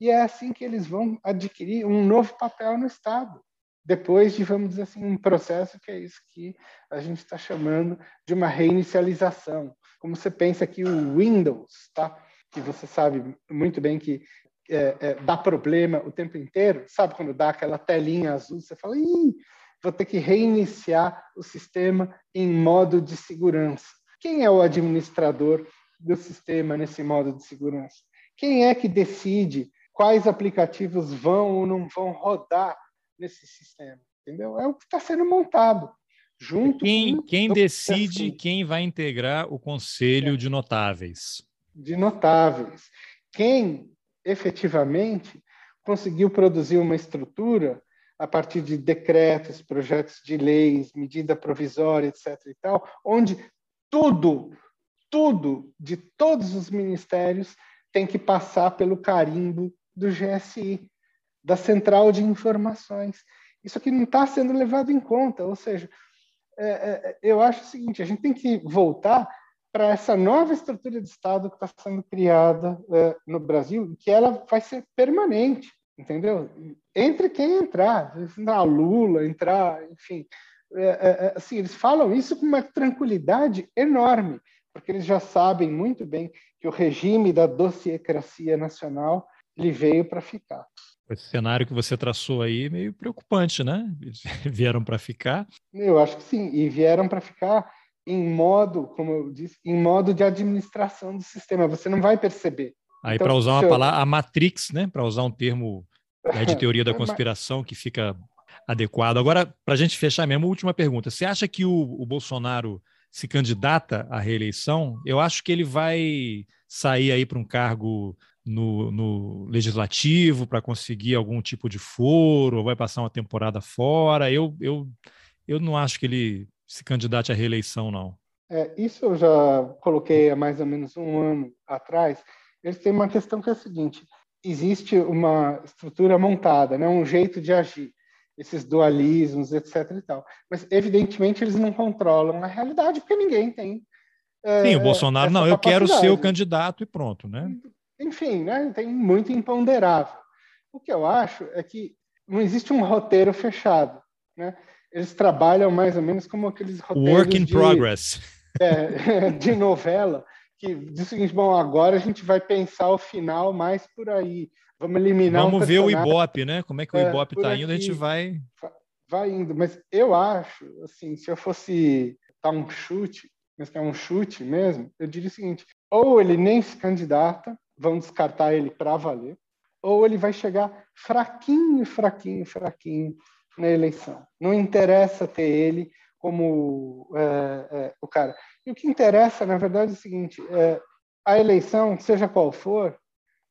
E é assim que eles vão adquirir um novo papel no Estado. Depois de, vamos dizer assim, um processo que é isso que a gente está chamando de uma reinicialização. Como você pensa que o Windows, tá? Que você sabe muito bem que é, é, dá problema o tempo inteiro, sabe quando dá aquela telinha azul, você fala, Ih, vou ter que reiniciar o sistema em modo de segurança. Quem é o administrador do sistema nesse modo de segurança? Quem é que decide quais aplicativos vão ou não vão rodar nesse sistema? Entendeu? É o que está sendo montado. Junto quem, quem decide quem vai integrar o conselho é. de notáveis? De notáveis. Quem efetivamente conseguiu produzir uma estrutura a partir de decretos, projetos de leis, medida provisória, etc. e tal, onde tudo, tudo de todos os ministérios tem que passar pelo carimbo do GSI, da Central de Informações. Isso aqui não está sendo levado em conta, ou seja, é, é, eu acho o seguinte: a gente tem que voltar para essa nova estrutura de Estado que está sendo criada é, no Brasil, que ela vai ser permanente, entendeu? Entre quem entrar, entrar Lula, entrar, enfim, é, é, assim, eles falam isso com uma tranquilidade enorme, porque eles já sabem muito bem que o regime da dossiecracia nacional ele veio para ficar. Esse cenário que você traçou aí é meio preocupante, né? Eles [laughs] vieram para ficar. Eu acho que sim, e vieram para ficar em modo, como eu disse, em modo de administração do sistema. Você não vai perceber. Aí, então, para usar uma eu... palavra, a Matrix, né? Para usar um termo né, de [laughs] teoria da conspiração que fica adequado. Agora, para a gente fechar mesmo, última pergunta. Você acha que o, o Bolsonaro se candidata à reeleição? Eu acho que ele vai sair aí para um cargo no, no legislativo para conseguir algum tipo de foro, ou vai passar uma temporada fora. Eu, eu, eu não acho que ele se candidate à reeleição, não. É, isso eu já coloquei há mais ou menos um ano atrás. Eles têm uma questão que é a seguinte: existe uma estrutura montada, né, um jeito de agir, esses dualismos, etc. E tal. Mas evidentemente eles não controlam a realidade porque ninguém tem. É, Sim, o Bolsonaro não. Eu quero ser o candidato e pronto, né? Enfim, né, tem muito imponderável. O que eu acho é que não existe um roteiro fechado, né? Eles trabalham mais ou menos como aqueles roteiros Work in de, progress. É, [laughs] de novela, que diz o seguinte, bom, agora a gente vai pensar o final mais por aí. Vamos eliminar Vamos um ver o Ibope, né? Como é que o é, Ibope está indo, a gente vai... Vai indo, mas eu acho, assim, se eu fosse dar um chute, mas que é um chute mesmo, eu diria o seguinte, ou ele nem se candidata, vão descartar ele para valer, ou ele vai chegar fraquinho, fraquinho, fraquinho na eleição. Não interessa ter ele como é, é, o cara. E o que interessa, na verdade, é o seguinte: é, a eleição, seja qual for,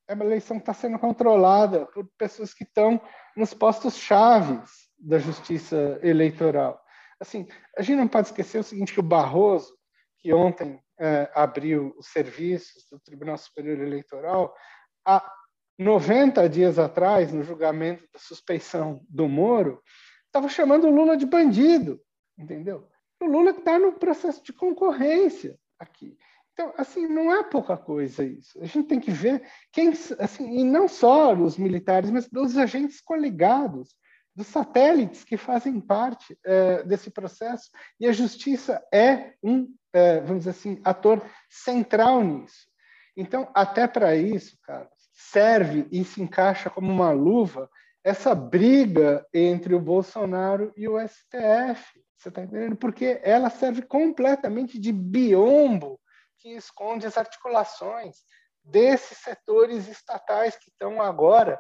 é uma eleição que está sendo controlada por pessoas que estão nos postos chaves da justiça eleitoral. Assim, a gente não pode esquecer o seguinte, que o Barroso, que ontem é, abriu os serviços do Tribunal Superior Eleitoral, há 90 dias atrás, no julgamento da suspeição do Moro, estava chamando o Lula de bandido, entendeu? O Lula está no processo de concorrência aqui. Então, assim, não é pouca coisa isso. A gente tem que ver quem, assim, e não só os militares, mas os agentes coligados, dos satélites que fazem parte é, desse processo. E a justiça é um, é, vamos dizer assim, ator central nisso. Então, até para isso, Carlos, serve e se encaixa como uma luva essa briga entre o Bolsonaro e o STF. Você está entendendo? Porque ela serve completamente de biombo que esconde as articulações desses setores estatais que estão agora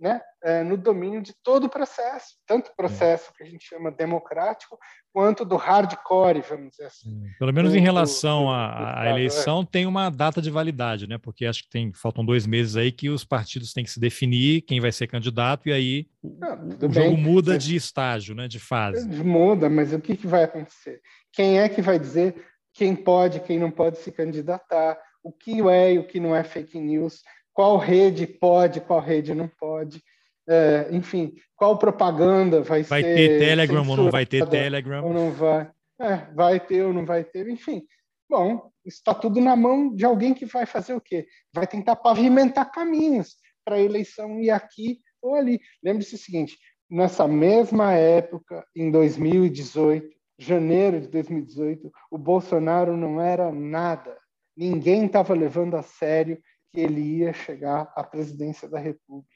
né, é, no domínio de todo o processo, tanto o processo que a gente chama democrático, quanto do hardcore, vamos dizer assim. Pelo menos do, em relação à eleição, tem uma data de validade, né? Porque acho que tem, faltam dois meses aí que os partidos têm que se definir quem vai ser candidato, e aí Não, o jogo muda de estágio, né? De fase. Muda, mas o que, que vai acontecer? Quem é que vai dizer quem pode, quem não pode se candidatar, o que é e o que não é fake news, qual rede pode, qual rede não pode, é, enfim, qual propaganda vai, vai ser. Vai ter Telegram ou não vai ter Telegram? Ou não vai. É, vai ter ou não vai ter, enfim. Bom, está tudo na mão de alguém que vai fazer o quê? Vai tentar pavimentar caminhos para a eleição ir aqui ou ali. Lembre-se o seguinte: nessa mesma época, em 2018, janeiro de 2018, o Bolsonaro não era nada. Ninguém estava levando a sério que ele ia chegar à presidência da República.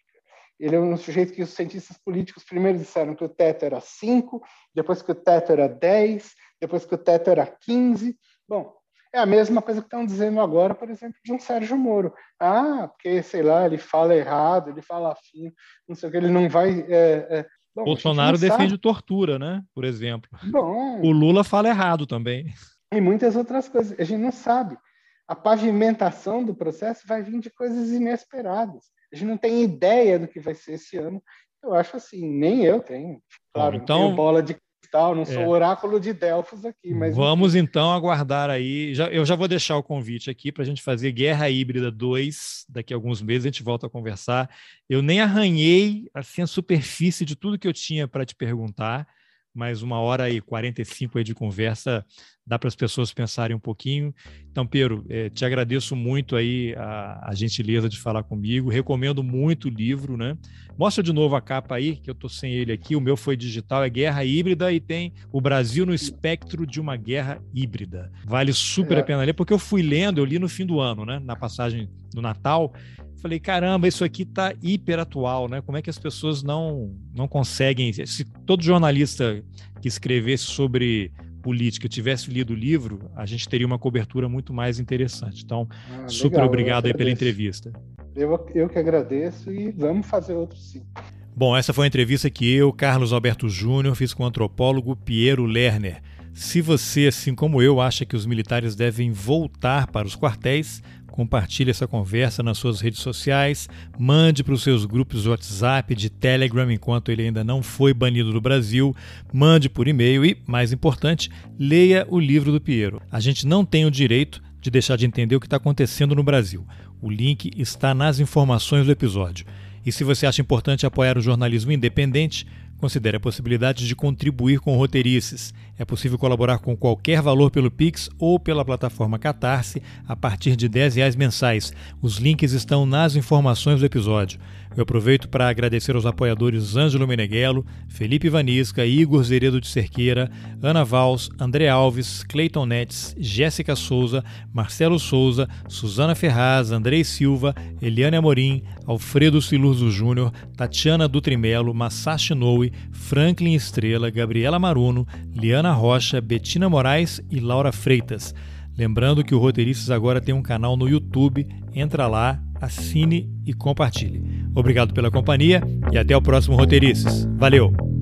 Ele é um sujeito que os cientistas políticos primeiro disseram que o teto era 5, depois que o teto era 10, depois que o teto era 15. Bom, é a mesma coisa que estão dizendo agora, por exemplo, de um Sérgio Moro. Ah, porque, sei lá, ele fala errado, ele fala afim, não sei o que, ele não vai. É, é, Bom, Bolsonaro defende tortura, né? Por exemplo. Bom, o Lula fala errado também. E muitas outras coisas. A gente não sabe. A pavimentação do processo vai vir de coisas inesperadas. A gente não tem ideia do que vai ser esse ano. Eu acho assim, nem eu tenho. Claro, então, tenho bola de cristal, não sou é. oráculo de Delfos aqui. Mas Vamos então aguardar aí. Já, eu já vou deixar o convite aqui para a gente fazer Guerra Híbrida 2. Daqui a alguns meses a gente volta a conversar. Eu nem arranhei assim, a superfície de tudo que eu tinha para te perguntar mais uma hora e 45 aí de conversa, dá para as pessoas pensarem um pouquinho. Então, Pedro, é, te agradeço muito aí a, a, gentileza de falar comigo, recomendo muito o livro, né? Mostra de novo a capa aí, que eu estou sem ele aqui, o meu foi digital, é Guerra Híbrida e tem o Brasil no espectro de uma guerra híbrida. Vale super é. a pena ler, porque eu fui lendo, eu li no fim do ano, né? Na passagem do Natal, falei, caramba, isso aqui está hiper atual, né? Como é que as pessoas não, não conseguem. Se todo jornalista que escrevesse sobre política tivesse lido o livro, a gente teria uma cobertura muito mais interessante. Então, ah, super legal, obrigado aí pela entrevista. Eu, eu que agradeço e vamos fazer outro sim. Bom, essa foi a entrevista que eu, Carlos Alberto Júnior, fiz com o antropólogo Piero Lerner. Se você, assim como eu, acha que os militares devem voltar para os quartéis, Compartilhe essa conversa nas suas redes sociais, mande para os seus grupos de WhatsApp, de Telegram, enquanto ele ainda não foi banido do Brasil, mande por e-mail e, mais importante, leia o livro do Piero. A gente não tem o direito de deixar de entender o que está acontecendo no Brasil. O link está nas informações do episódio. E se você acha importante apoiar o jornalismo independente, Considere a possibilidade de contribuir com roteirices. É possível colaborar com qualquer valor pelo Pix ou pela plataforma Catarse a partir de R$ reais mensais. Os links estão nas informações do episódio. Eu aproveito para agradecer aos apoiadores Ângelo Meneghello, Felipe Vanisca, Igor Zeredo de Cerqueira, Ana Vals, André Alves, Cleiton Netes, Jéssica Souza, Marcelo Souza, Suzana Ferraz, Andrei Silva, Eliane Amorim, Alfredo Silurzo Júnior, Tatiana Dutrimelo, Masashi Noe, Franklin Estrela, Gabriela Maruno, Liana Rocha, Betina Moraes e Laura Freitas. Lembrando que o Roteiristas agora tem um canal no YouTube, entra lá, assine e compartilhe. Obrigado pela companhia e até o próximo Roteirices. Valeu!